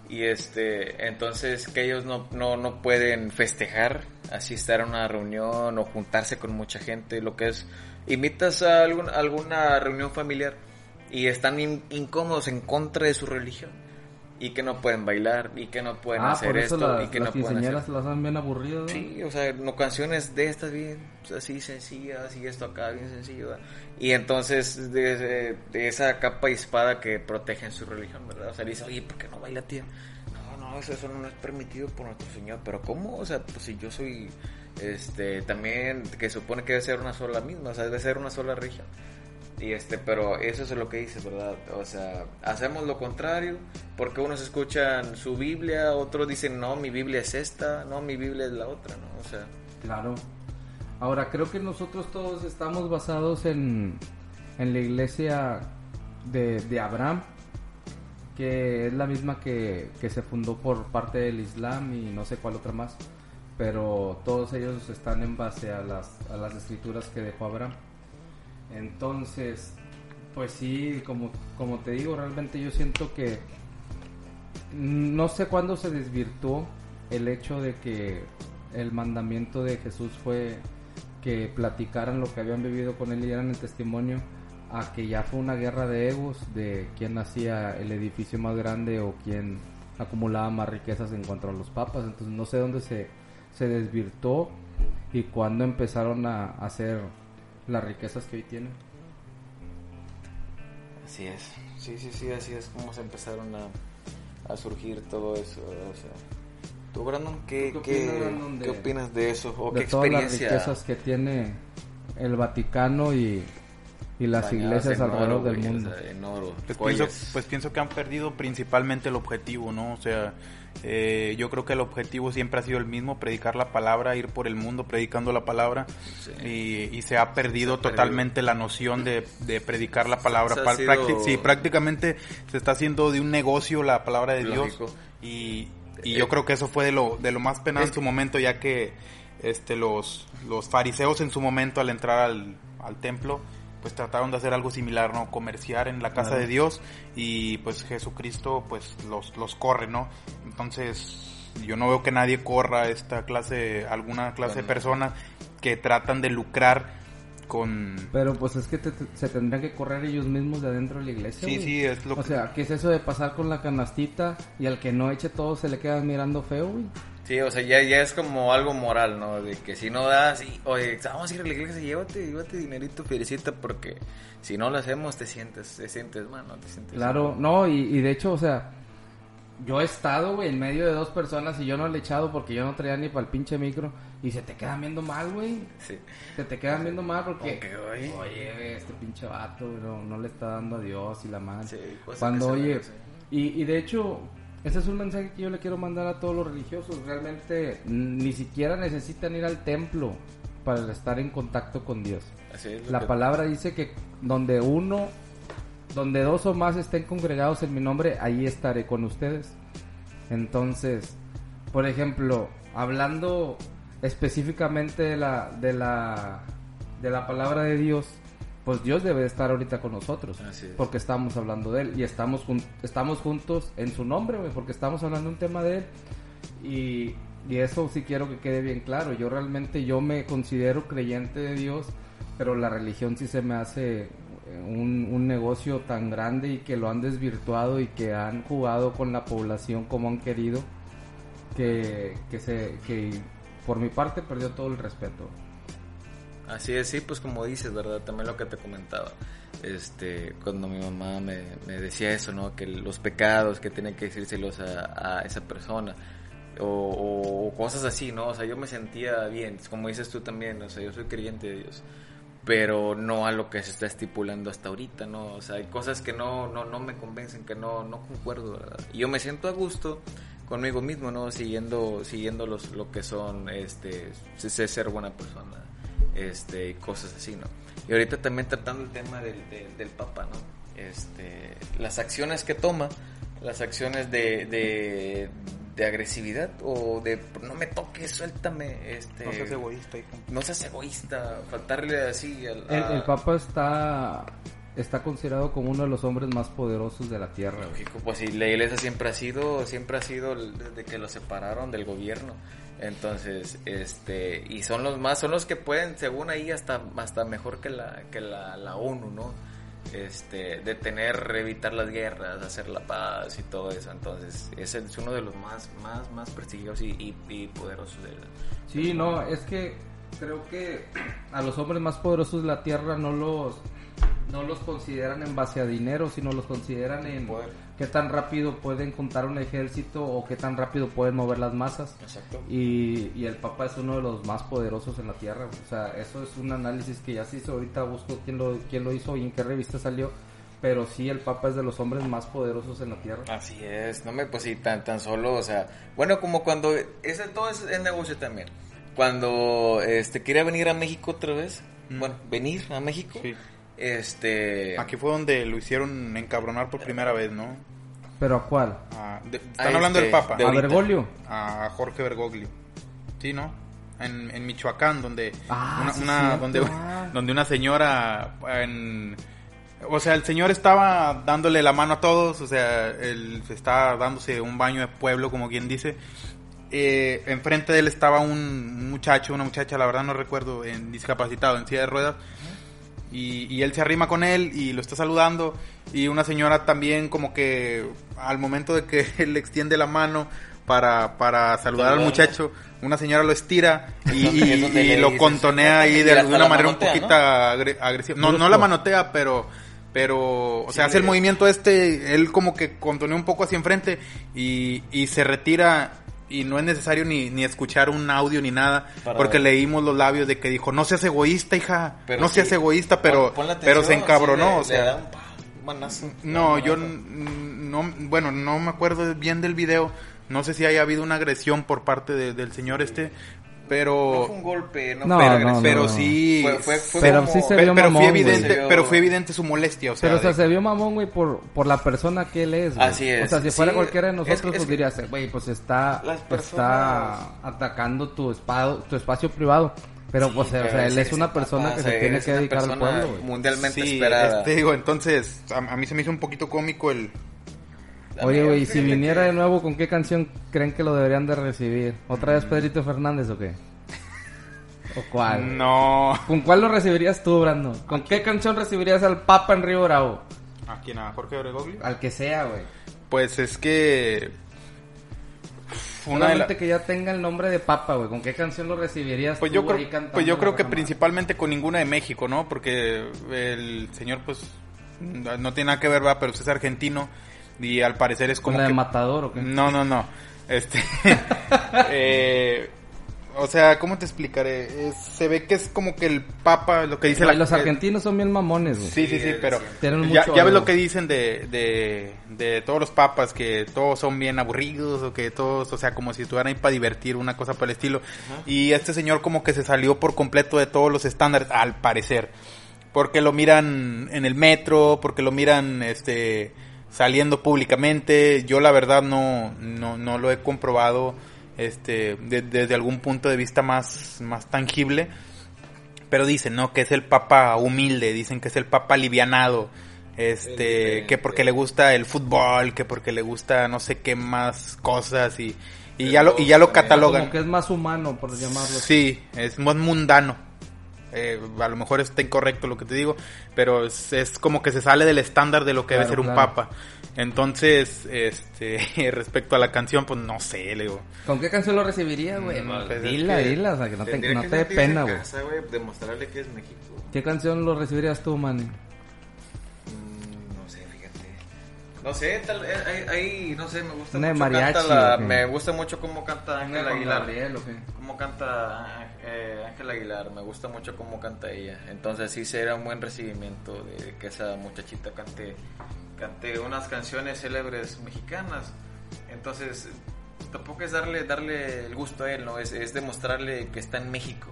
Y este, entonces que ellos no, no, no pueden festejar, así estar en una reunión o juntarse con mucha gente, lo que es, invitas a algún- alguna reunión familiar y están in- incómodos en contra de su religión y que no pueden bailar y que no pueden ah, hacer esto las, y que las no pueden hacer las han bien aburridas. Sí, o sea, no canciones de estas bien así sencillas y esto acá bien sencillo. ¿verdad? Y entonces de, de esa capa y espada que protegen su religión, ¿verdad? O sea, dice, oye, ¿por qué no baila tía? No, no, eso, eso no es permitido por nuestro Señor. Pero ¿cómo? O sea, pues si yo soy, este, también, que supone que debe ser una sola misma, o sea, debe ser una sola religión. Y este, pero eso es lo que dice, ¿verdad? O sea, hacemos lo contrario, porque unos escuchan su Biblia, otros dicen, no, mi Biblia es esta, no, mi Biblia es la otra, ¿no? O sea, Claro. Ahora, creo que nosotros todos estamos basados en, en la iglesia de, de Abraham, que es la misma que, que se fundó por parte del Islam y no sé cuál otra más, pero todos ellos están en base a las, a las escrituras que dejó Abraham. Entonces, pues sí, como, como te digo, realmente yo siento que no sé cuándo se desvirtuó el hecho de que el mandamiento de Jesús fue que platicaran lo que habían vivido con él y dieran el testimonio a que ya fue una guerra de egos de quién hacía el edificio más grande o quién acumulaba más riquezas en cuanto a los papas. Entonces no sé dónde se, se desvirtuó y cuándo empezaron a hacer las riquezas que hoy tienen. Así es. Sí, sí, sí, así es como se empezaron a, a surgir todo eso. O sea, tú, Brandon, ¿qué, ¿Qué qué, opinas, Brandon, de- qué opinas de eso? ¿O de qué todas las riquezas que tiene el Vaticano y, y las bañadas iglesias alrededor oro, del güey, o mundo. sea, en oro, Pues pienso, pues pienso que han perdido principalmente el objetivo, ¿no? O sea, eh, yo creo que el objetivo siempre ha sido el mismo, predicar la palabra, ir por el mundo predicando la palabra Sí. y, y se ha perdido Se ha perdido. totalmente la noción de, de predicar la palabra. Sido- sí, prácticamente se está haciendo de un negocio la palabra de Lógico. Dios y, y Eh, yo creo que eso fue de lo, de lo más penado es en su momento ya que este los, los fariseos en su momento al entrar al, al templo pues trataron de hacer algo similar, ¿no? Comerciar en la casa Claro. de Dios y pues Jesucristo pues los, los corre, ¿no? Entonces yo no veo que nadie corra esta clase, alguna clase de personas que tratan de lucrar con... Pero pues es que te- te- se tendrían que correr ellos mismos de adentro de la iglesia. Sí, güey. sí, es lo O que... sea, ¿qué es eso de pasar con la canastita y al que no eche todo se le queda mirando feo, güey? Sí, o sea, ya, ya es como algo moral, ¿no? De que si no das, y, oye, vamos a ir a la iglesia, llévate, llévate dinerito, felicita, porque si no lo hacemos, te sientes, te sientes mal, ¿no? Te sientes Claro, no, y, y de hecho, o sea, yo he estado, güey, en medio de dos personas y yo no le he echado porque yo no traía ni para el pinche micro y se te quedan viendo mal, güey. Sí. Se te quedan viendo mal porque, que, oye. oye, este pinche vato, güey, no, no le está dando a Dios y la madre. Sí, Cuando, oye, y, y de hecho, ese es un mensaje que yo le quiero mandar a todos los religiosos. Realmente ni siquiera necesitan ir al templo para estar en contacto con Dios. Así es lo La que- palabra dice que donde uno, donde dos o más estén congregados en mi nombre, ahí estaré con ustedes. Entonces, por ejemplo, hablando específicamente de la, de la, de la palabra de Dios, pues Dios debe de estar ahorita con nosotros, Así es. porque estamos hablando de él y estamos jun- estamos juntos en su nombre, porque estamos hablando un tema de él y, y eso sí quiero que quede bien claro. Yo realmente yo me considero creyente de Dios, pero la religión sí se me hace eh, un, un negocio tan grande y que lo han desvirtuado y que han jugado con la población como han querido, que, que, se, que por mi parte perdió todo el respeto. Así es, sí, pues como dices, ¿verdad? También lo que te comentaba, este, cuando mi mamá me, decía eso, ¿no? Que los pecados, que tiene que decírselos a, esa persona, o, o- o cosas así, ¿no? O sea, yo me sentía bien, como dices tú también, o sea, yo soy creyente de Dios, pero no a lo que se está estipulando hasta ahorita, ¿no? O sea, hay cosas que no, no, no me convencen, que no, no concuerdo, ¿verdad? Y yo me siento a gusto conmigo mismo, ¿no? Siguiendo, siguiendo los, lo que son, este, ser buena persona, este, y cosas así, ¿no? Y ahorita también tratando el tema del, del, del Papa, ¿no? Este, las acciones que toma, las acciones de, de, de agresividad o de no me toques, suéltame, este, No seas egoísta, hijo. no seas egoísta, faltarle así al, El, a- el Papa está, está considerado como uno de los hombres más poderosos de la tierra. Lógico, pues sí, la iglesia siempre ha sido, siempre ha sido desde que lo separaron del gobierno. Entonces, este, y son los más, son los que pueden, según ahí, hasta, hasta mejor que la, que la, la ONU, ¿no? Este, detener, evitar las guerras, hacer la paz y todo eso. Entonces, ese es uno de los más, más, más prestigiosos y, y, y poderosos del, Sí, no, es que creo que a los hombres más poderosos de la tierra no los no los consideran en base a dinero, sino los consideran en Poder. qué tan rápido pueden contar un ejército o qué tan rápido pueden mover las masas. Exacto. Y, y el Papa es uno de los más poderosos en la tierra. O sea, eso es un análisis que ya se hizo. Ahorita busco quién lo, quién lo hizo y en qué revista salió. Pero sí, el Papa es de los hombres más poderosos en la tierra. Así es, no me pues sí, tan, tan solo, o sea, bueno, como cuando, ese todo es el negocio también. Cuando este quería venir a México otra vez, Mm. bueno, venir a México, Sí. Este... Aquí fue donde lo hicieron encabronar por primera vez, ¿no? ¿Pero a cuál? Ah, de- están Ah, hablando este, del Papa. de ¿A. Bergoglio? a Jorge Bergoglio. Sí, ¿no? En, en Michoacán, donde Ah, una, sí, una- cierto. donde, Ah. *laughs* donde una señora en o sea, el señor estaba dándole la mano a todos, o sea, él está dándose un baño de pueblo, como quien dice. Eh, enfrente de él estaba un muchacho, una muchacha, la verdad no recuerdo, en discapacitado, en silla de ruedas. Y, y él se arrima con él y lo está saludando. Y una señora también como que al momento de que él *laughs* le extiende la mano para, para saludar al muchacho, una señora lo estira y, lo contonea ahí de, una manera un poquito ¿no? agre- agresiva. No, no la manotea, pero pero, o sea, hace el movimiento este, él como que contonea un poco hacia enfrente y, y se retira y no es necesario ni, ni escuchar un audio ni nada, Para porque ver. leímos los labios de que dijo, no seas egoísta, hija, Pero no sí, seas egoísta, pero, pon- pero se encabronó, sí, le- o sea. le da un manazo. No, yo no, bueno, no me acuerdo bien del video. No sé si haya habido una agresión por parte de- del señor este, No pero fue un golpe, no, No, fue no, pero no. sí, Fue, fue, fue Pero como- sí se vio pero, mamón, fue güey. evidente, vio- pero fue evidente su molestia, o sea, Pero, o sea, de- se vio mamón, güey, por, por la persona que él es, güey. Así es. O sea, si fuera Sí, cualquiera de es- nosotros, es pues que- dirías, güey, pues está, está personas- atacando tu, espa- tu espacio privado. Pero, pues, o sea, Pero él es una persona papá, que o sea, se tiene es que dedicar al pueblo, güey. Mundialmente sí, esperada. este, digo, entonces a, a mí se me hizo un poquito cómico el Oye, güey, si viniera de nuevo, ¿con qué canción creen que lo deberían de recibir? ¿Otra vez Pedrito Fernández o qué? ¿O cuál? no, ¿Con cuál lo recibirías tú, Brando? ¿Con qué canción recibirías al Papa en Río Bravo? ¿a quién? ¿A Jorge Oregoglio? Al que sea, güey. Pues es que una de la- Solamente que ya tenga el nombre de Papa, güey. ¿Con qué canción lo recibirías Pues tú yo ahí creo, cantando pues yo creo que principalmente con ninguna de México, ¿no? Porque el señor, pues, no tiene nada que ver, va, pero es argentino y al parecer es ¿Con como la de que... Matador o qué? No, no, no. Este, *laughs* eh, o sea, ¿cómo te explicaré? Es- se ve que es como que el Papa, lo que dice la... los argentinos son bien mamones, güey. Sí, sí, sí, pero Tienen ya, mucho ya ves lo que dicen de, de, de todos los papas, que todos son bien aburridos o que todos, o sea, como si estuvieran ahí para divertir, una cosa por el estilo. Y este señor como que se salió por completo de todos los estándares, al parecer. Porque lo miran en el metro, porque lo miran este saliendo públicamente. Yo la verdad no, no, no lo he comprobado este de- desde algún punto de vista más, más tangible. Pero dicen, ¿no? Que es el papa humilde, dicen que es el papa alivianado, Es este, que porque le gusta el fútbol, que porque le gusta no sé qué más cosas y, y ya lo, y ya lo catalogan. Como que es más humano, por llamarlo así. Sí, es más mundano. Eh, a lo mejor está incorrecto lo que te digo, pero es, es como que se sale del estándar de lo que debe Claro, ser un claro. papa. Entonces, este, *laughs* respecto a la canción, pues no sé, le digo. ¿Con qué canción lo recibiría, güey? Mm, pues es dila, que dila, o sea, que no te, no que te dé pena, güey. güey, Demostrarle que es México. ¿Qué canción lo recibirías tú, man? No sé, tal vez, ahí, ahí, no sé, me gusta Una mucho mariachi, canta la- me gusta mucho cómo canta Ángel Aguilar. Cómo canta eh, Ángel Aguilar, me gusta mucho cómo canta ella. Entonces sí será un buen recibimiento de que esa muchachita cante, cante unas canciones célebres mexicanas. Entonces tampoco es darle, darle el gusto a él, ¿no? Es, es demostrarle que está en México.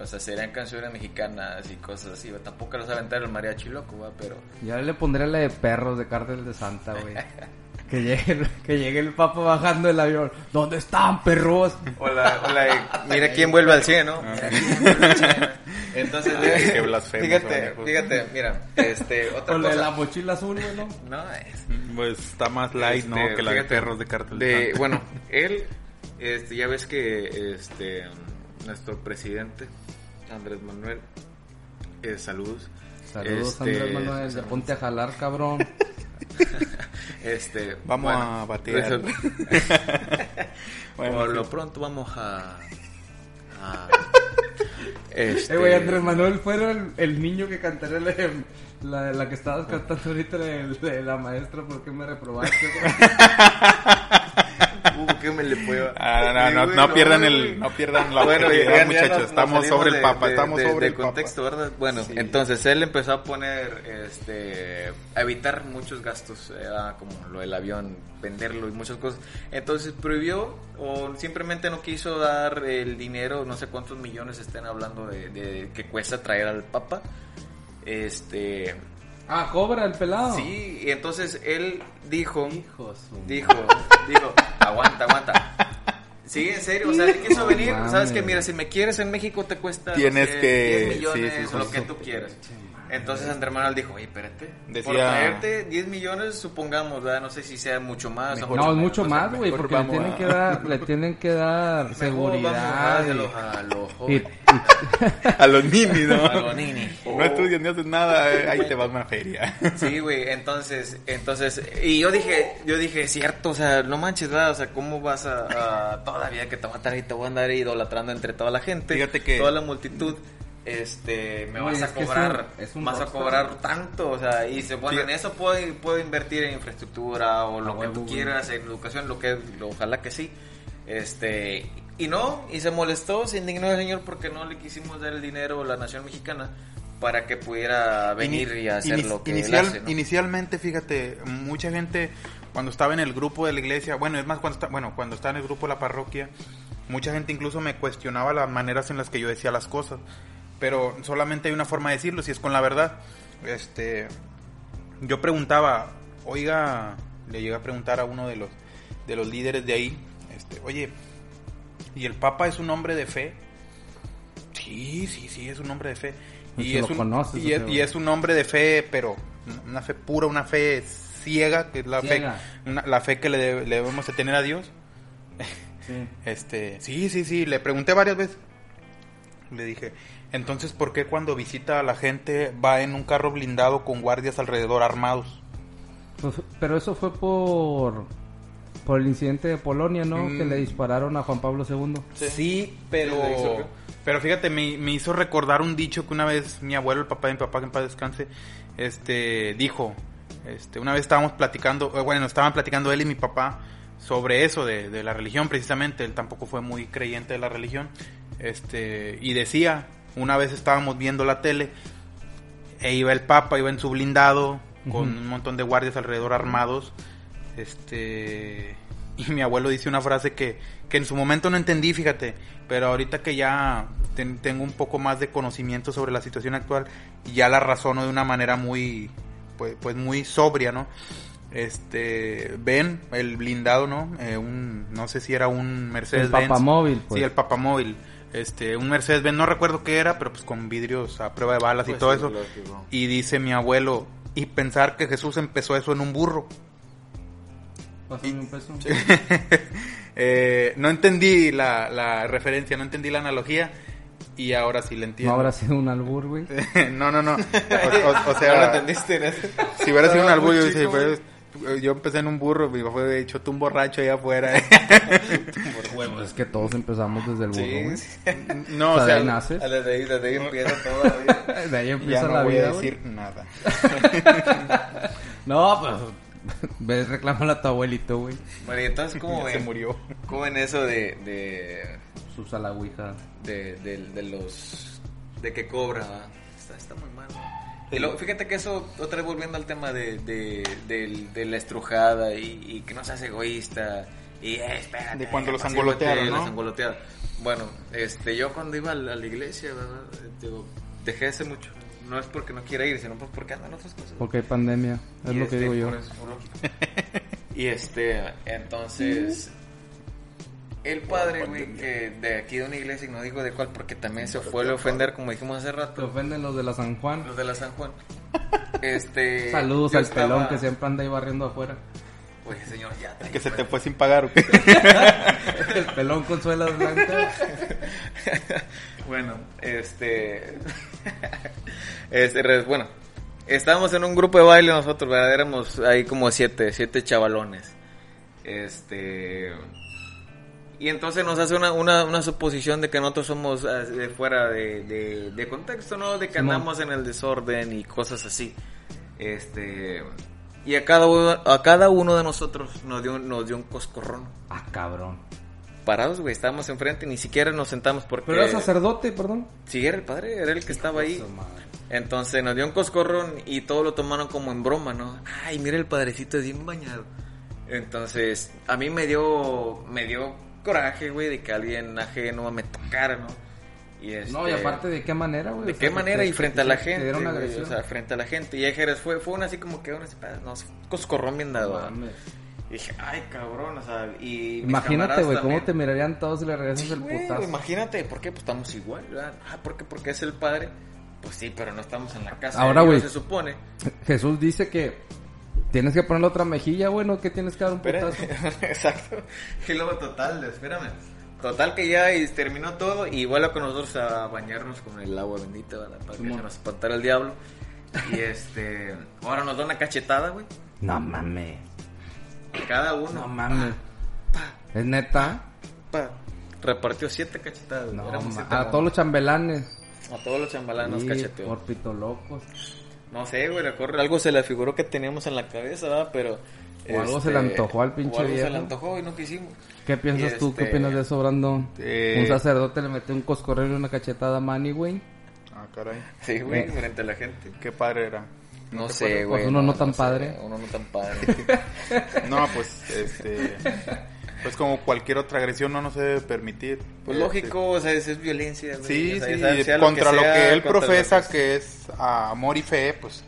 O sea, serán canciones mexicanas y cosas así. ¿va? Tampoco los va a aventar el mariachi loco, ¿va? Pero Ya le pondré la de perros de Cártel de Santa, güey. *laughs* que, llegue, el- que llegue el papa bajando del avión. ¿Dónde están, perros? Hola, hola, mira quién vuelve al 100, ¿no? Mira quién vuelve al 100. Entonces, Ay, qué blasfemos, fíjate, fíjate, mira, este, otra Con la de cosa. la mochila azul, ¿no? No, es, Pues está más light, ¿no? este, Que la de perros de cartel. de- bueno, *laughs* él, este, ya ves que, este, nuestro presidente, Andrés Manuel, eh, saludos. Saludos, Este, Andrés Manuel. Ya ponte a jalar, cabrón. *laughs* Este, Vamos bueno, a batear. *laughs* Bueno, por lo pronto vamos a, a este, Eh, güey, Andrés Manuel fuera el, el niño que cantaría la, la, la que estabas cantando ahorita de, de la maestra, ¿por qué me reprobaste? *laughs* *laughs* ¿qué me le puedo? Ah, no, Sí, no, güey, no pierdan güey. el, no pierdan la Bueno, ya- muchachos. nos- nos estamos salimos sobre el Papa, de- estamos de- sobre de el Papa. contexto, ¿verdad? Bueno, Sí. entonces él empezó a poner, este, a evitar muchos gastos, era como lo del avión, venderlo y muchas cosas. Entonces prohibió o simplemente no quiso dar el dinero, no sé cuántos millones estén hablando de, de que cuesta traer al Papa. Este, Ah, cobra el pelado. sí, y entonces él dijo, Hijos. Dijo, dijo, aguanta, aguanta. Sí, en serio, o sea, él quiso venir, sabes que mira, si me quieres en México te cuesta no Tienes sé, que- 10 millones sí, sí, o lo que tú quieras. Entonces Andrés Manuel dijo, oye, espérate, por Decía- traerte 10 millones, supongamos, ¿verdad? No sé si sea mucho más Mejor- No, es mucho más, güey, porque le tienen, a- que dar, le tienen que dar *laughs* Mejor seguridad. a y- los- a los y- *laughs* A los ninis, ¿no? a los ninis. *laughs* No estudias ni haces nada, eh, ahí te vas a una feria. Sí, güey, entonces, entonces, y yo dije, yo dije, cierto, o sea, no manches, ¿verdad? O sea, ¿cómo vas a, a- todavía que te voy a estar y te voy a andar idolatrando entre toda la gente, Fíjate que- toda la multitud? Este, me No, vas a que es cobrar, un- es un vas a cobrar tanto, o sea, y se bueno, Sí. en eso puedo, puedo invertir en infraestructura o lo A que tú quieras, en educación, lo que, lo- ojalá que sí, este, y no, y se molestó, se indignó el señor porque no le quisimos dar el dinero a la nación mexicana para que pudiera venir Ini- y hacer ini- lo que inicial- él hace, ¿no? Inicialmente, fíjate, mucha gente cuando estaba en el grupo de la iglesia, bueno, es más cuando está, bueno, cuando estaba en el grupo de la parroquia, mucha gente incluso me cuestionaba las maneras en las que yo decía las cosas, pero solamente hay una forma de decirlo, si es con la verdad. Este, yo preguntaba, oiga, le llegué a preguntar a uno de los de los líderes de ahí, este, oye, ¿y el Papa es un hombre de fe? Sí, sí, sí, es un hombre de fe. Pues Y es, lo un, conoces, y, es, sea, y es un hombre de fe, pero una fe pura, una fe ciega, que es la Ciega. fe una- la fe que le, debe- le debemos de tener a Dios. Sí. *laughs* Este, sí, sí, sí, le pregunté varias veces. Le dije, entonces, ¿por qué cuando visita a la gente va en un carro blindado con guardias alrededor armados? Pues, pero eso fue por por el incidente de Polonia, ¿no? Mm. Que le dispararon a Juan Pablo II. Sí, pero pero fíjate, me, me hizo recordar un dicho que una vez mi abuelo, el papá de mi papá, que en paz descanse, este, dijo, este, una vez estábamos platicando, eh, bueno, estaban platicando él y mi papá sobre eso de, de la religión precisamente, él tampoco fue muy creyente de la religión, este, y decía, una vez estábamos viendo la tele, e iba el papa, iba en su blindado, con un montón de guardias alrededor armados, este, y mi abuelo dice una frase que, que en su momento no entendí, fíjate, pero ahorita que ya ten- tengo un poco más de conocimiento sobre la situación actual, ya la razono de una manera muy, pues, pues muy sobria, ¿no? Este, ven el blindado, ¿no? Eh, un, no sé si era un Mercedes El papamóvil, pues. Sí, el papamóvil. Este, un Mercedes Benz, no recuerdo qué era, pero pues con vidrios a prueba de balas y Pues todo sí, eso. lógico. Y dice mi abuelo, y pensar que Jesús empezó eso en un burro. Pásame un peso. *laughs* Eh, no entendí la, la referencia, no entendí la analogía y ahora sí No entiendo. habrá sido un albur, güey. *laughs* no, no, no. *laughs* O, o- o sea, ¿No lo entendiste? ¿no? si hubiera sido un albur, yo, dice, pues, yo empecé en un burro, mi papá fue hecho un borracho allá afuera. *laughs* Pues es que todos empezamos desde el burro, Sí, *laughs* no, O sea, de ahí naces. Desde ahí, desde ahí empieza todo la *laughs* vida. De ahí ya empieza no la voy vida, a güey. decir nada. No, pues... Ves, reclámale a tu abuelito, güey. Bueno, y entonces, ¿cómo Ya se ven? murió. ¿Cómo ven eso de, de, Sus a la ouija. de, de, de los... de que cobra? ¿va? Está, está muy mal. ¿no? Y luego, fíjate que eso, otra vez volviendo al tema de, de, de la estrujada y, y que no seas egoísta y eh, espérate. De cuando los angolotearon, ¿no? los angolotearon. Bueno, este, yo cuando iba a la, a la iglesia, ¿verdad? Digo, dejé de hacer mucho. No es porque no quiera ir, sino pues porque andan otras cosas. Porque hay pandemia. Es Y lo que este, digo yo. por eso, por lógica. y este, entonces, el padre, güey, que de aquí de una iglesia, y no digo de cuál, porque también se fue a ofender, como dijimos hace Te rato, ofenden los de la San Juan. los de la San Juan. *laughs* Este, Saludos al estaba- pelón que siempre anda ahí barriendo afuera. Oye, señor, ya. está Que se te fue sin pagar. ¿o qué? *laughs* El pelón con suelas blancas. *laughs* Bueno, este. este, bueno, estábamos en un grupo de baile nosotros, ¿verdad? Éramos ahí como siete, siete chavalones. Este. Y entonces nos hace una, una, una suposición de que nosotros somos ah, de fuera de, de, de contexto, ¿no? De que Simón. andamos en el desorden y cosas así. Este. Y a cada uno, a cada uno de nosotros nos dio, un- nos dio un coscorrón. Ah, cabrón. Parados, güey, estábamos enfrente, ni siquiera nos sentamos porque... Pero era sacerdote, perdón. Sí, era el padre, era el que estaba ahí. Su madre. Entonces nos dio un coscorrón y todos lo tomaron como en broma, ¿no? Ay, mira el padrecito es bien bañado. Entonces, a mí me dio, me dio coraje, güey, de que alguien ajeno me tocara, ¿no? Y No, y este, aparte, ¿de qué manera, güey? ¿De sea, qué manera? te- Y frente a la te gente, dieron güey, agresión. o sea, frente a la gente. Y Ejeres fue, fue una así como que, una no, coscorrón bien dado. Y dije, ay, cabrón, o sea, y Imagínate, güey, cómo te mirarían todos si le regresas Sí, el güey, putazo. imagínate, ¿por qué? Pues estamos igual, ¿verdad? Ah, ¿por qué? Porque es el padre. Pues sí, pero no estamos en la casa. Ahora, güey. Se supone. Jesús dice que tienes que ponerle otra mejilla, güey, no que tienes que dar un putazo. *laughs* exacto. Y luego, total, espérame. Total que ya y terminó todo y vuelvo con nosotros a bañarnos con el agua bendita, ¿verdad? Para que se nos espantara el diablo. Y este, ahora nos da una cachetada, güey. No mames. Cada uno. No mames. Pa, ¿Es neta? pa. Repartió siete cachetadas. No, siete a todos los chambelanes. A todos los chambalanos Sí, cacheteó. por pito locos. No sé, güey, recuerdo, algo se le figuró que teníamos en la cabeza, ¿verdad? Pero... este, O algo se le antojó al pinche o algo se viejo. le antojó y no quisimos. ¿Qué piensas Y tú? ¿Qué este- opinas de eso, Brandon? Eh, Un sacerdote le metió un coscorreo y una cachetada a Manny, güey. Ah, caray. Sí, güey, Eh. frente a la gente. Qué padre era. No sé, güey. Pues uno no tan padre. Uno no tan padre. *laughs* No, pues, este... *laughs* Pues como cualquier otra agresión no, no se debe permitir. Pues Este, lógico, o sea, eso es violencia. güey. Sí, O sea, sí, sea- sea contra lo que, sea, él profesa que- que es amor y fe, pues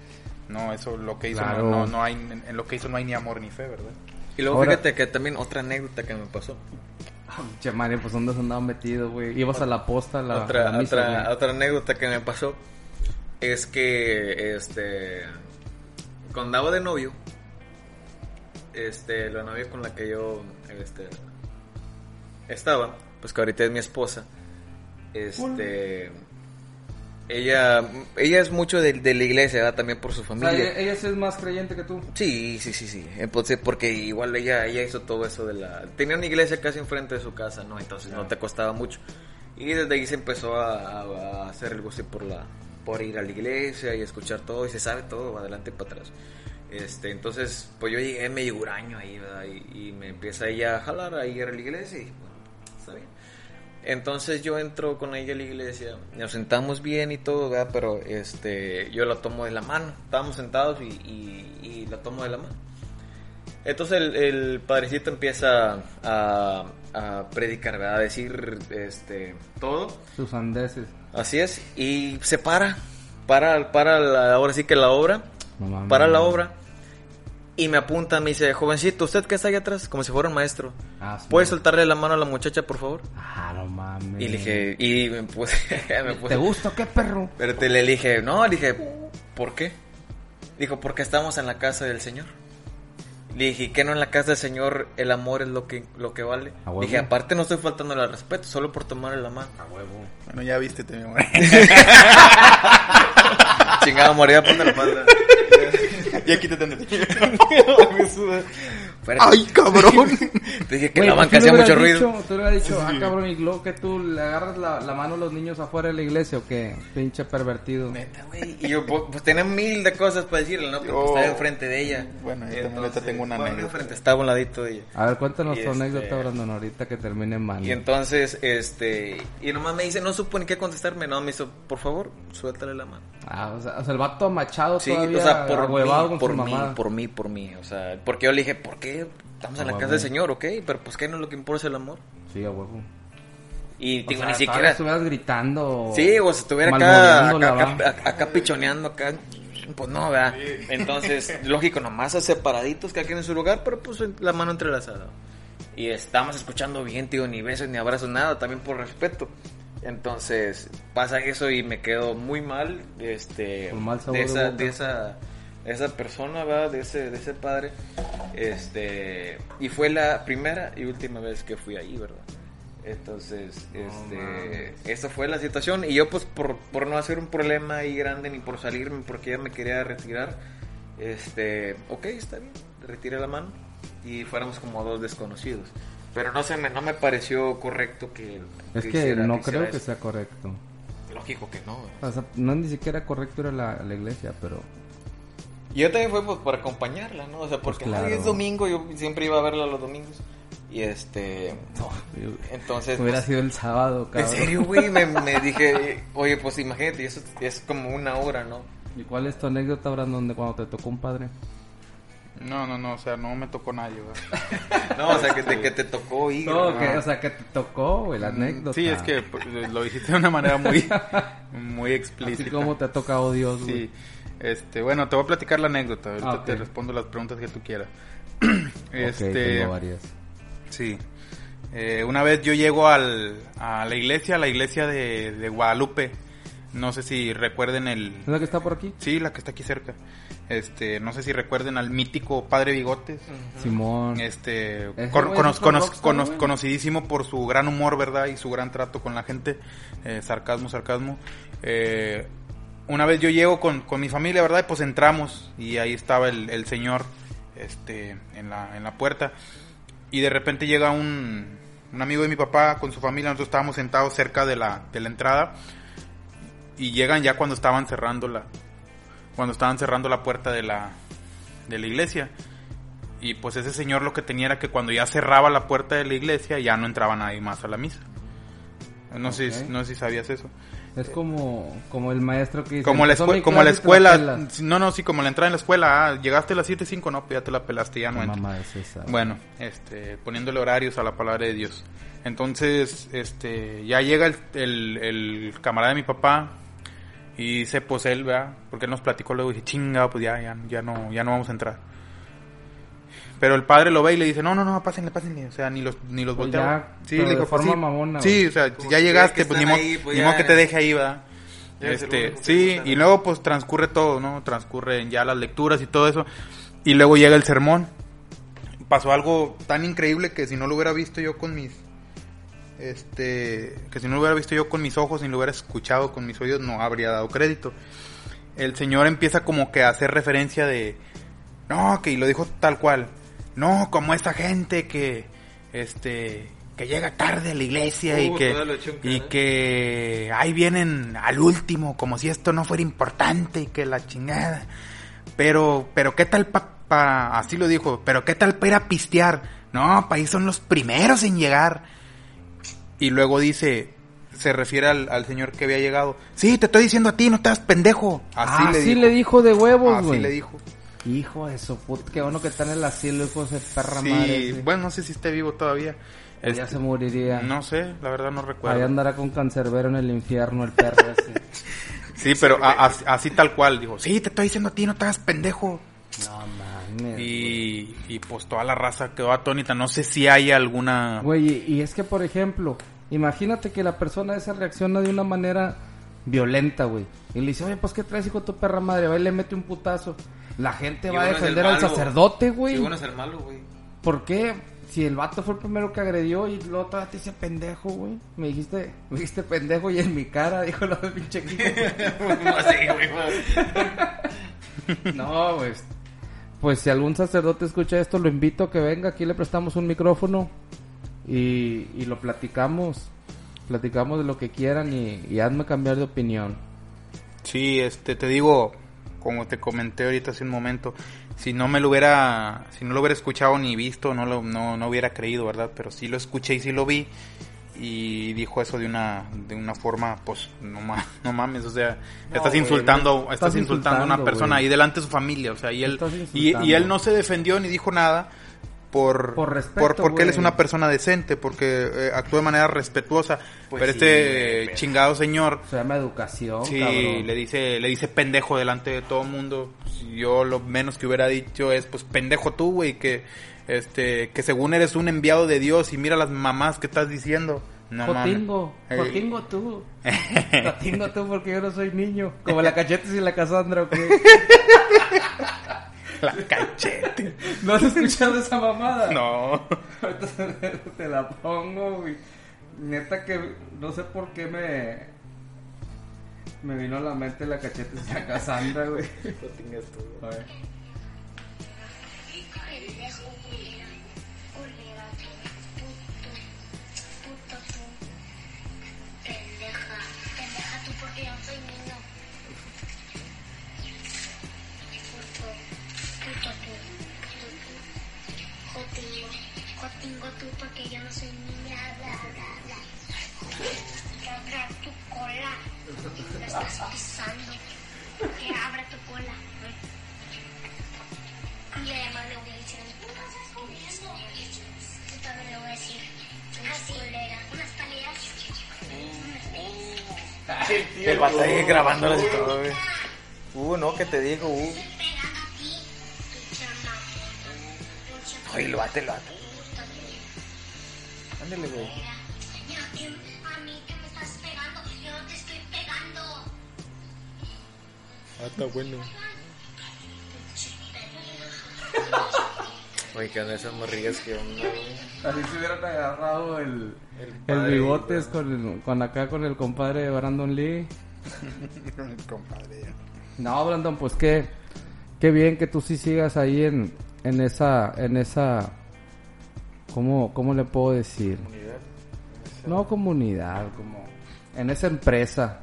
no, eso lo que hizo Claro. no, no, no hay en, en lo que hizo no hay ni amor ni fe, ¿verdad? Y luego Ahora- fíjate que también otra anécdota que me pasó. Ah, *laughs* Che, Manny, pues ¿dónde has andado metido, güey? Ibas a la posta, a la, otra, la misa, otra, otra anécdota que me pasó es que este cuando andaba de novio, este, la novia con la que yo este estaba, pues que ahorita es mi esposa, este ella ella es mucho de, de la iglesia, ¿verdad? también por su O sea, familia. ella, ella sí es más creyente que tú. Sí, sí, sí, sí. Entonces, porque igual ella, ella hizo todo eso de la... Tenía una iglesia casi enfrente de su casa, ¿no? Entonces no te costaba mucho. Y desde ahí se empezó a, a- a hacer el gusto por la por ir a la iglesia y escuchar todo y se sabe todo, adelante y para atrás. Este, entonces, pues yo llegué medio huraño ahí, ¿verdad? Y, y me empieza ella a jalar a ir a la iglesia y bueno, está bien. Entonces yo entro con ella a la iglesia, nos sentamos bien y todo, ¿verdad? Pero este, yo la tomo de la mano, estábamos sentados y, y, y la tomo de la mano. Entonces el, el padrecito empieza a, a predicar, ¿verdad? A decir este, todo. Sus andeses. Así es, y se para, para, para la, ahora sí que la obra, No para la obra, y me apunta, me dice, jovencito, ¿usted que está ahí atrás? Como si fuera un maestro. Ah, sí. ¿Puede soltarle la mano a la muchacha, por favor? Ah, no mames. Y le dije, y me puse, *laughs* me puse- ¿Te gusta o qué, perro? pero te le dije, no, le dije, ¿por qué? Dijo, porque estamos en la casa del Señor. Le dije, ¿y qué no en la casa del Señor el amor es lo que, lo que vale? A huevo. Dije, aparte no estoy faltando al respeto, solo por tomarle la mano. A huevo. Bueno, ya viste, te mi amor. *laughs* Chingada, moría, ponte la falda. Ya quítate de ti. Espérate. ¡Ay, cabrón! Te *laughs* dije que Güey, la banca hacía mucho ruido. dicho- Tú le hubieras dicho, ah, cabrón, y luego que tú le agarras la, la mano a los niños afuera de la iglesia o qué, pinche pervertido. Neta, güey. Y yo, pues, pues, tenía mil de cosas para decirle, ¿no? Pero Oh. estaba enfrente de ella. Bueno, yo también ahorita tengo una bueno, anécdota. enfrente, estaba a un ladito de ella. A ver, cuéntanos Y tu este- anécdota, Brandon, ahorita que termine mal. Y entonces, este, y nomás me dice, no supo ni qué contestarme, no, me hizo, por favor, suéltale la mano. Ah, o sea, o sea, el vato machado Sí, todavía, o sea, por mí, con por su mí, por mí, por mí, o sea, porque yo le dije, ¿por qué? Estamos en la huevo. casa del Señor, ¿ok? Pero pues, ¿qué no es lo que importa es el amor? Sí, a huevo. Y O digo, sea, ni siquiera... estuvieras gritando. Sí, o si estuviera acá, acá, va. acá, acá pichoneando, acá, pues no, ¿verdad? Entonces, *laughs* lógico, nomás a separaditos, cada quien en su lugar, pero pues la mano entrelazada. Y estamos escuchando bien, tío, ni besos ni abrazos, nada, también por respeto. Entonces, pasa eso y me quedo muy mal, este, mal sabor de esa, de esa, esa persona, ¿verdad? De ese, de ese padre, este, y fue la primera y última vez que fui ahí, ¿verdad? Entonces, este, mames. esa fue la situación y yo pues por, por no hacer un problema ahí grande ni por salirme porque ella me quería retirar, este, ok, está bien, retiré la mano y fuéramos como dos desconocidos. Pero no se me, no me pareció correcto que... Es que hiciera- no hiciera creo que eso. sea correcto. Lógico que no. O sea, no ni siquiera correcto ir a la, a la iglesia, pero... Y yo también fue pues, por acompañarla, ¿no? O sea, porque Pues claro. ay, es domingo, yo siempre iba a verla los domingos. Y este... Entonces... Hubiera pues, sido el sábado, En cabrón. serio, güey, me, *laughs* me dije, oye, pues imagínate, eso es como una hora, ¿no? ¿Y cuál es tu anécdota, Brandon, de cuando te tocó un padre? No, no, no, o sea, no me tocó nadie, ¿verdad? *laughs* No, o sea, que te, que te tocó ir. No, ¿no? que, o sea, que te tocó, güey, la anécdota. Sí, es que pues, lo dijiste de una manera muy, muy *laughs* Así explícita. como te ha tocado Dios, güey. Sí. Este, bueno, te voy a platicar la anécdota. Ahorita Ah, te respondo las preguntas que tú quieras. *clears throat* Este, tengo varias. sí. Eh, una vez yo llego al, a la iglesia, a la iglesia de, de Guadalupe. No sé si recuerden el... ¿Es la que está por aquí? Sí, la que está aquí cerca. Este, no sé si recuerden al mítico Padre Bigotes. Simón. Este, con- cono- cono- cono- conocidísimo por su gran humor, ¿verdad? Y su gran trato con la gente. Eh, sarcasmo, sarcasmo. Eh, una vez yo llego con, con mi familia, ¿verdad? Y pues entramos y ahí estaba el, el señor este, en, la, en la puerta. Y de repente llega un, un amigo de mi papá con su familia. Nosotros estábamos sentados cerca de la, de la entrada. y llegan ya cuando estaban cerrando la cuando estaban cerrando la puerta de la de la iglesia y pues ese señor lo que tenía era que cuando ya cerraba la puerta de la iglesia ya no entraba nadie más a la misa no sé no sé si sabías eso Es como, como el maestro que dice... como la, "Empezó escue- mi como la escuela pelas". no no sí como la entrada en la escuela ah, llegaste a las 7.05 no pues ya te la pelaste ya no ¿Qué entras mamá es esa? bueno, este, poniéndole horarios a la palabra de Dios. Entonces, este, ya llega el, el, el camarada de mi papá y dice, pues él, ¿verdad? Porque él nos platicó luego y dije, chinga, pues ya, ya, ya no, ya no vamos a entrar. Pero el padre lo ve y le dice, no, no, no, pásenle, pásenle. O sea, ni los, ni los Pues ya, pero de pues forma sí. mamona, Sí, o sea, ya llegaste, pues ni modo, pues ni modo que te deje ahí, ¿verdad? Este, sí, está y luego pues transcurre todo, ¿no? Transcurren ya las lecturas y todo eso. Y luego llega el sermón. Pasó algo tan increíble que si no lo hubiera visto yo con mis este que si no lo hubiera visto yo con mis ojos ni lo hubiera escuchado con mis oídos no habría dado crédito. El señor empieza como que a hacer referencia de no, que y lo dijo tal cual. No, como esa gente que este que llega tarde a la iglesia y Uh, que y que ahí vienen al último como si esto no fuera importante y que la chingada. Pero pero qué tal pa, pa- así lo dijo, pero qué tal para ir a pistear? No, para ahí son los primeros en llegar. Y luego dice, se refiere al, al señor que había llegado. Sí, te estoy diciendo a ti, no estás pendejo. Así Ah, le sí dijo. le dijo de huevos, Así le dijo. Hijo de su puta, qué bueno que está en el asilo, hijo de perra Sí, madre. ese. bueno, no sé si esté vivo todavía. Ya Este, se moriría. no sé, la verdad no recuerdo. Ahí andará con cancerbero en el infierno el perro ese. *laughs* Sí, pero a- así, así tal cual, dijo, sí, te estoy diciendo a ti, no te hagas pendejo. No mames. Y, y pues toda la raza quedó atónita. No sé si hay alguna... Güey, y, y es que, por ejemplo, imagínate que la persona esa reacciona de una manera violenta, güey. Y le dice, oye, pues, ¿qué traes, hijo de tu perra madre? Va y le mete un putazo. La gente Y va a defender al malo. sacerdote, güey. Sí, bueno es el malo, güey. ¿Por qué? Si el vato fue el primero que agredió y luego todavía te dice pendejo, güey. Me dijiste, me dijiste pendejo y en mi cara, *laughs* dijo lo de pinche Kiko. Así, *laughs* güey. *laughs* No, pues. Pues si algún sacerdote escucha esto, lo invito a que venga. Aquí le prestamos un micrófono y, y lo platicamos. Platicamos de lo que quieran y, y hazme cambiar de opinión. Sí, este, te digo, como te comenté ahorita hace un momento, si no me lo hubiera, si no lo hubiera escuchado ni visto, no lo, no, no hubiera creído, ¿verdad? Pero sí lo escuché y sí lo vi y dijo eso de una, de una forma, pues, no, ma- *laughs* no mames, o sea, estás insultando, estás, estás insultando a una persona güey. ahí delante de su familia, o sea, y él, y él no se defendió ni dijo nada por, Por respeto, porque él es una persona decente, porque eh, actúa de manera respetuosa, Pues pero sí, este pero- chingado señor Se llama educación, Sí, cabrón. le dice, le dice pendejo delante de todo el mundo. Pues, Yo lo menos que hubiera dicho es, pues pendejo tú, güey, que este, que según eres un enviado de Dios y mira las mamás que estás diciendo. No Jotingo, mames. Jotingo tú. *laughs* Jotingo tú porque yo no soy niño. Como la cachetes y la Cassandra, ¿o qué? *laughs* *laughs* La cachete. ¿No has escuchado esa mamada? No. Ahorita *laughs* te la pongo, güey. Neta que no sé por qué me. Me vino a la mente la cachete de Cassandra, güey. A ver. Estás pisando. Que abra tu cola. Y además le voy a decir Yo también le voy a decir unas coleras, unas paleras. El vato ahí grabándolas y todo, güey. Uh, no, que te digo, uh. Ay, lo bate, lo bate. Ándale, güey. Ah, está bueno. *laughs* Oye, que onda esas morrillas que onda. Así se hubieran agarrado el. El El padre, bigotes güey. con, el- con acá con el compadre de Brandon Lee. *laughs* Compadre. No, Brandon, pues qué, qué bien que tú sí sigas ahí en, en esa, en esa, ¿cómo, cómo le puedo decir? Unidad. No comunidad, como en esa empresa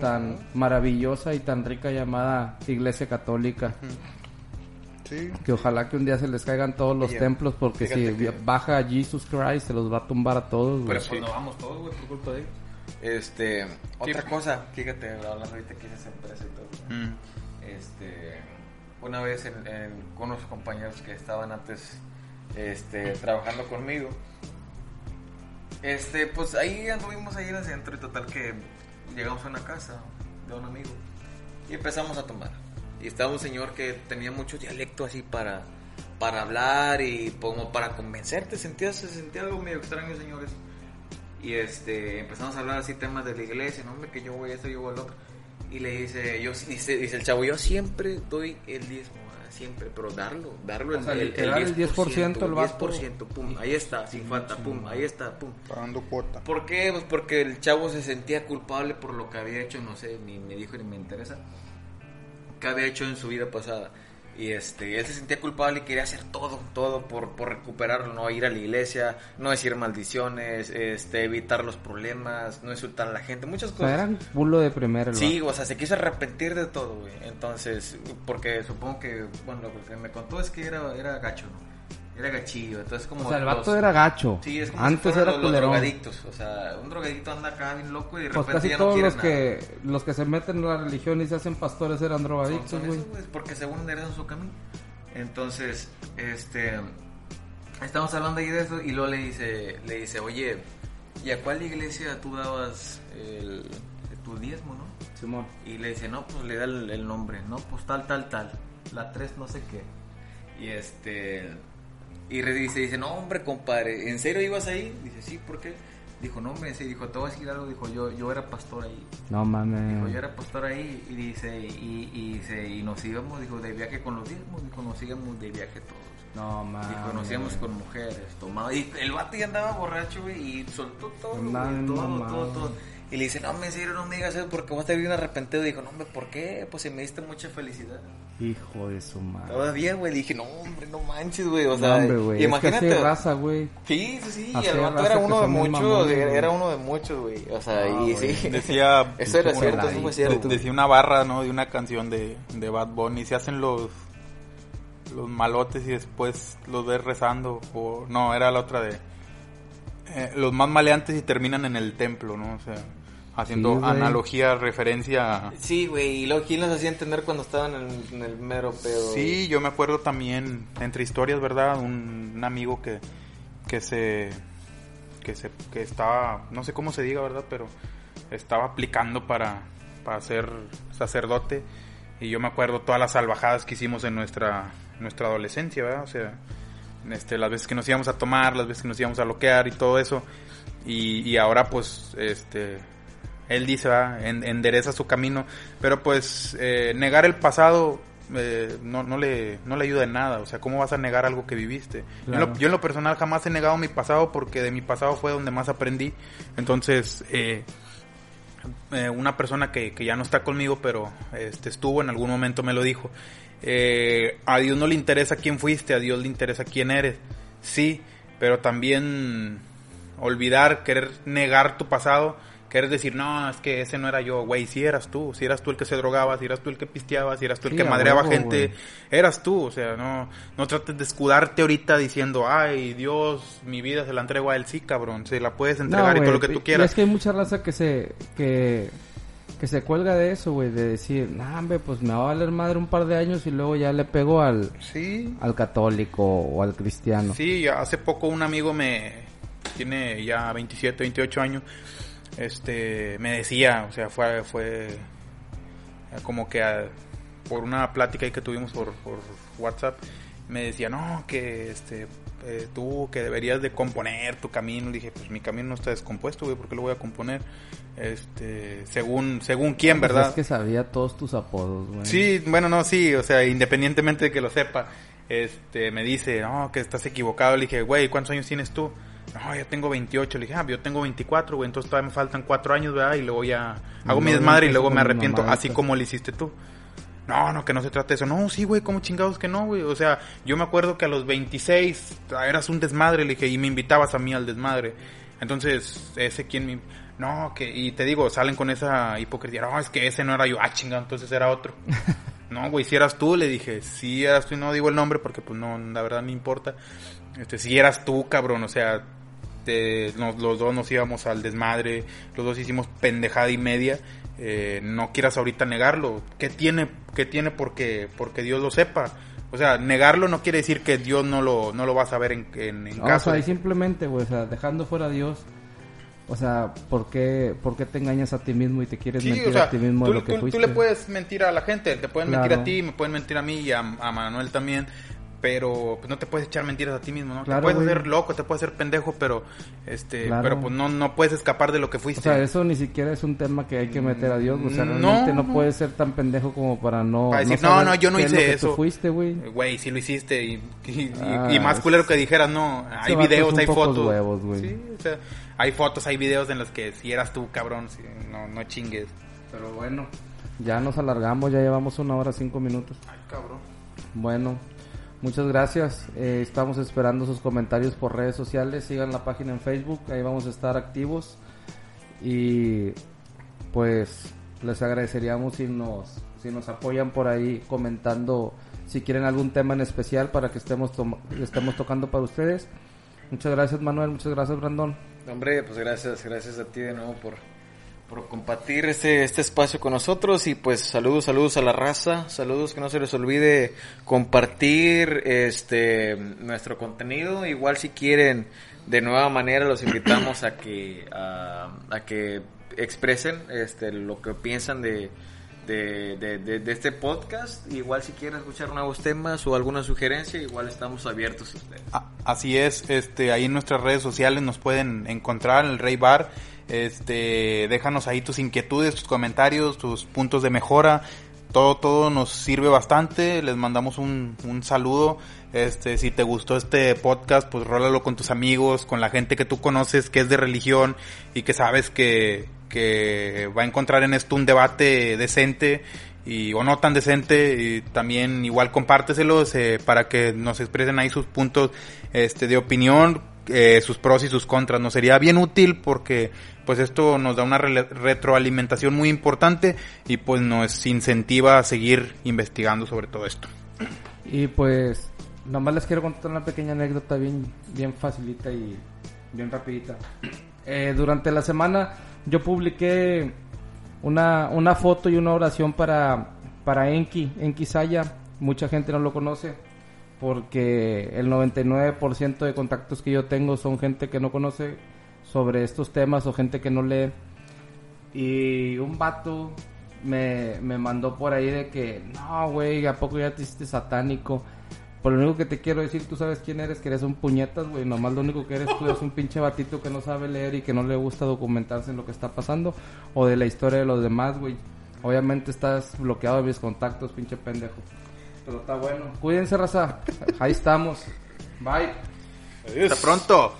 tan maravillosa y tan rica llamada Iglesia Católica. Sí. Que ojalá que un día se les caigan todos los templos porque si que- baja Jesus Christ se los va a tumbar a todos. güey. Pero pues no vamos todos, güey, por culpa de ellos. Este, otra cosa, fíjate, hablando ahorita que esa empresa y todo. Mm. Este, una vez en, en- con unos compañeros que estaban antes este, trabajando conmigo, este, pues ahí anduvimos ahí en el centro y total que llegamos a una casa de un amigo y empezamos a tomar. Y estaba un señor que tenía mucho dialecto así para, para hablar y como para convencerte, sentía, se sentía algo medio extraño, señores. Y este, empezamos a hablar así temas de la iglesia, no hombre, que yo voy a esto, yo voy al otro. Y le dice, yo, dice, dice el chavo, yo siempre doy el diezmo, siempre, pero darlo, darlo O sea, literal, el 10% el vato. 10%, pum, ahí está, sin falta, pum, ahí está, pum. Pagando cuota. ¿Por qué? Pues porque el chavo se sentía culpable por lo que había hecho, no sé, ni me dijo ni me interesa, que había hecho en su vida pasada. Y este, él se sentía culpable y quería hacer todo, todo por, por recuperarlo, no ir a la iglesia, no decir maldiciones, este, evitar los problemas, no insultar a la gente, muchas O cosas. sea, era un culo de primero. el Sí, o sea, se quiso arrepentir de todo, güey. Entonces, porque supongo que, bueno, lo que me contó es que era, era gacho, ¿no? Era gachillo, entonces como... O sea, el los- vato era gacho. Sí, es como Antes si era los, drogadictos. O sea, un drogadicto anda acá bien loco y de Pues repente casi ya no todos los nada. que los que se meten en la religión y se hacen pastores eran drogadictos, güey. porque según enderezan su camino. Entonces, este... Estamos hablando ahí de eso y luego le dice, le dice, oye, ¿y a cuál iglesia tú dabas el, tu diezmo, no? Simón. Y le dice, no, pues le da el, el nombre, no, pues tal, tal, tal, la 3 no sé qué. Y este, y re- dice, dice, no, hombre, compadre, ¿en serio ibas ahí? Dice, sí, ¿por qué? Dijo, no, hombre, sí, dijo, te voy a decir algo, dijo, yo, yo era pastor ahí. No Dijo, mames. yo era pastor ahí, y dice, y, y, dice, y nos íbamos, dijo, de viaje con los diezmos, dijo, nos íbamos de viaje todos. No mames. Dijo, nos íbamos con mujeres, tomado. Y el vato ya andaba borracho, güey, y soltó todo, güey, bien todo, todo, todo. Y le dice, no, me serio, no me digas eso porque a estar bien arrepentido. Dijo, no, hombre, ¿por qué? Pues se me diste mucha felicidad. Hijo de su madre. Todavía, güey, dije, no, hombre, no manches, güey. O No, sea, hombre, güey. Es que imagínate. raza, güey. Sí, sí, sí. El vato era uno de muchos, era, uno de muchos, güey. O sea, Ah, y güey. sí. Decía, *laughs* Eso era cierto, eso fue cierto. decía una barra, ¿no? De una canción de, de Bad Bunny. Se hacen los los malotes y después los ves rezando. O, no, era la otra de... eh, los más maleantes y terminan en el templo, ¿no? O sea, haciendo Sí, analogía, referencia a... Sí, güey, y luego quién los hacía entender cuando estaban en, en el mero pedo. Sí, yo me acuerdo también, entre historias, ¿verdad? Un, un amigo que, que se... Que se... Que estaba... No sé cómo se diga, ¿verdad? Pero estaba aplicando para, para ser sacerdote. Y yo me acuerdo todas las salvajadas que hicimos en nuestra, nuestra adolescencia, ¿verdad? O sea, este, las veces que nos íbamos a tomar, las veces que nos íbamos a loquear y todo eso. Y, y ahora pues, este, él dice, ¿verdad? En- endereza su camino. Pero pues, eh, negar el pasado eh, no, no, le, no le ayuda en nada. O sea, ¿cómo vas a negar algo que viviste? Yo, en Claro. lo, yo en lo personal jamás he negado mi pasado porque de mi pasado fue donde más aprendí. Entonces, eh, eh, una persona que, que ya no está conmigo, pero este estuvo en algún momento me lo dijo. Eh, a Dios no le interesa quién fuiste, a Dios le interesa quién eres. Sí, pero también olvidar, querer negar tu pasado, querer decir, no, es que ese no era yo, güey, si eras tú, si eras tú el que se drogaba, si eras tú el que pisteaba, si eras tú el Sí, que madreaba huevo, gente, eras tú, o sea, no, no trates de escudarte ahorita diciendo, ay, Dios, mi vida se la entrego a él, sí, cabrón, se la puedes entregar y todo lo que tú quieras. Y es que hay mucha raza que se que que se cuelga de eso, güey, de decir, nah, hombre, pues me va a valer madre un par de años y luego ya le pego al Sí, al católico o al cristiano. Sí, ya hace poco un amigo me tiene ya 27, 28 años. Este me decía, o sea, fue fue como que a- por una plática ahí que tuvimos por, por WhatsApp me decía, "No, que este eh, tú que deberías de componer tu camino." Le dije, "Pues mi camino no está descompuesto, güey, ¿por qué lo voy a componer?" Este, según según quién, Pues ¿verdad? es que sabía todos tus apodos, güey. Sí, bueno, no, sí, o sea, independientemente de que lo sepa, este, me dice, no, que estás equivocado. Le dije, güey, ¿cuántos años tienes tú? No, yo tengo 28. Le dije, ah, yo tengo 24, güey, entonces todavía me faltan 4 años, ¿verdad? Y luego ya hago mi desmadre y luego me arrepiento, así como lo hiciste tú. No, no, que no se trata de eso. No, sí, güey, ¿cómo chingados que no, güey? O sea, yo me acuerdo que a los 26 eras un desmadre, le dije, y me invitabas a mí al desmadre. Entonces, ese quien me... No, que, y te digo, salen con esa hipocresía, no, es que ese no era yo, ah, chinga, entonces era otro. *laughs* no, güey, si eras tú, le dije, si eras tú, y no digo el nombre porque pues no, la verdad no importa. Este, si eras tú, cabrón, o sea, te- nos- los dos nos íbamos al desmadre, los dos hicimos pendejada y media. Eh, no quieras ahorita negarlo. ¿Qué tiene, qué tiene porque, porque Dios lo sepa? O sea, negarlo no quiere decir que Dios no lo, no lo va a saber en, en, en No, caso. o sea, y de- simplemente, güey, o sea, dejando fuera a Dios, o sea, ¿por qué, por qué te engañas a ti mismo y te quieres Sí, mentir o sea, a ti mismo tú, de lo que tú- tú fuiste? le puedes mentir a la gente, te pueden mentir a ti, me pueden mentir a mí y a, a Manuel también, pero pues, no te puedes echar mentiras a ti mismo, ¿no? Claro, te puedes güey. hacer loco, te puedes hacer pendejo, pero este, Claro. pero pues no, no puedes escapar de lo que O fuiste. sea, eso ni siquiera es un tema que hay que meter a Dios, o sea, No, realmente no, no. puedes ser tan pendejo como para no... Para decir, saber no, no, yo no es hice que eso. tú fuiste, güey. Güey, sí lo hiciste y, Ah, y más es- culero que dijeras, no, hay videos, es hay fotos. huevos, güey. Sí, o sea, hay fotos, hay videos en los que si eras tú, cabrón, sí, no, no chingues. Pero bueno, ya nos alargamos, ya llevamos una hora cinco minutos. Ay, cabrón. Bueno, muchas gracias. Eh, estamos esperando sus comentarios por redes sociales. Sigan la página en Facebook, ahí vamos a estar activos. Y pues les agradeceríamos si nos, si nos apoyan por ahí comentando si quieren algún tema en especial para que estemos, toma- estemos tocando para ustedes. Muchas gracias Manuel, muchas gracias Brandon. Hombre, pues gracias, gracias a ti de nuevo por, por compartir este, este espacio con nosotros y pues saludos, saludos a la raza, saludos que no se les olvide compartir este nuestro contenido, igual si quieren de nueva manera los invitamos a que a, a que expresen este lo que piensan de de, de, de- este podcast, igual si quieren escuchar nuevos temas o alguna sugerencia, igual estamos abiertos ustedes. Así es, este, ahí en nuestras redes sociales nos pueden encontrar en el Rey Bar. Este, déjanos ahí tus inquietudes, tus comentarios, tus puntos de mejora. Todo, todo nos sirve bastante. Les mandamos un, un saludo. Este, si te gustó este podcast, pues rólalo con tus amigos, con la gente que tú conoces que es de religión y que sabes que, que va a encontrar en esto un debate decente y o no tan decente y también igual compárteselos eh, para que nos expresen ahí sus puntos este de opinión eh, sus pros y sus contras nos sería bien útil porque pues esto nos da una rele- retroalimentación muy importante y pues nos incentiva a seguir investigando sobre todo esto Y pues, nomás les quiero contar una pequeña anécdota bien, bien facilita y bien rapidita. Eh, durante la semana yo publiqué una, una foto y una oración para, para Enki, Enki Saya. Mucha gente no lo conoce porque el 99% de contactos que yo tengo son gente que no conoce sobre estos temas o gente que no lee. Y un vato me, me mandó por ahí de que, no, güey, ¿a poco ya te hiciste satánico? Por lo único que te quiero decir, tú sabes quién eres, que eres un puñetas, güey. Nomás lo único que eres tú es un pinche batito que no sabe leer y que no le gusta documentarse en lo que está pasando o de la historia de los demás, güey. Obviamente estás bloqueado de mis contactos, pinche pendejo. Pero está bueno. Cuídense, raza. Ahí estamos. Bye. hasta pronto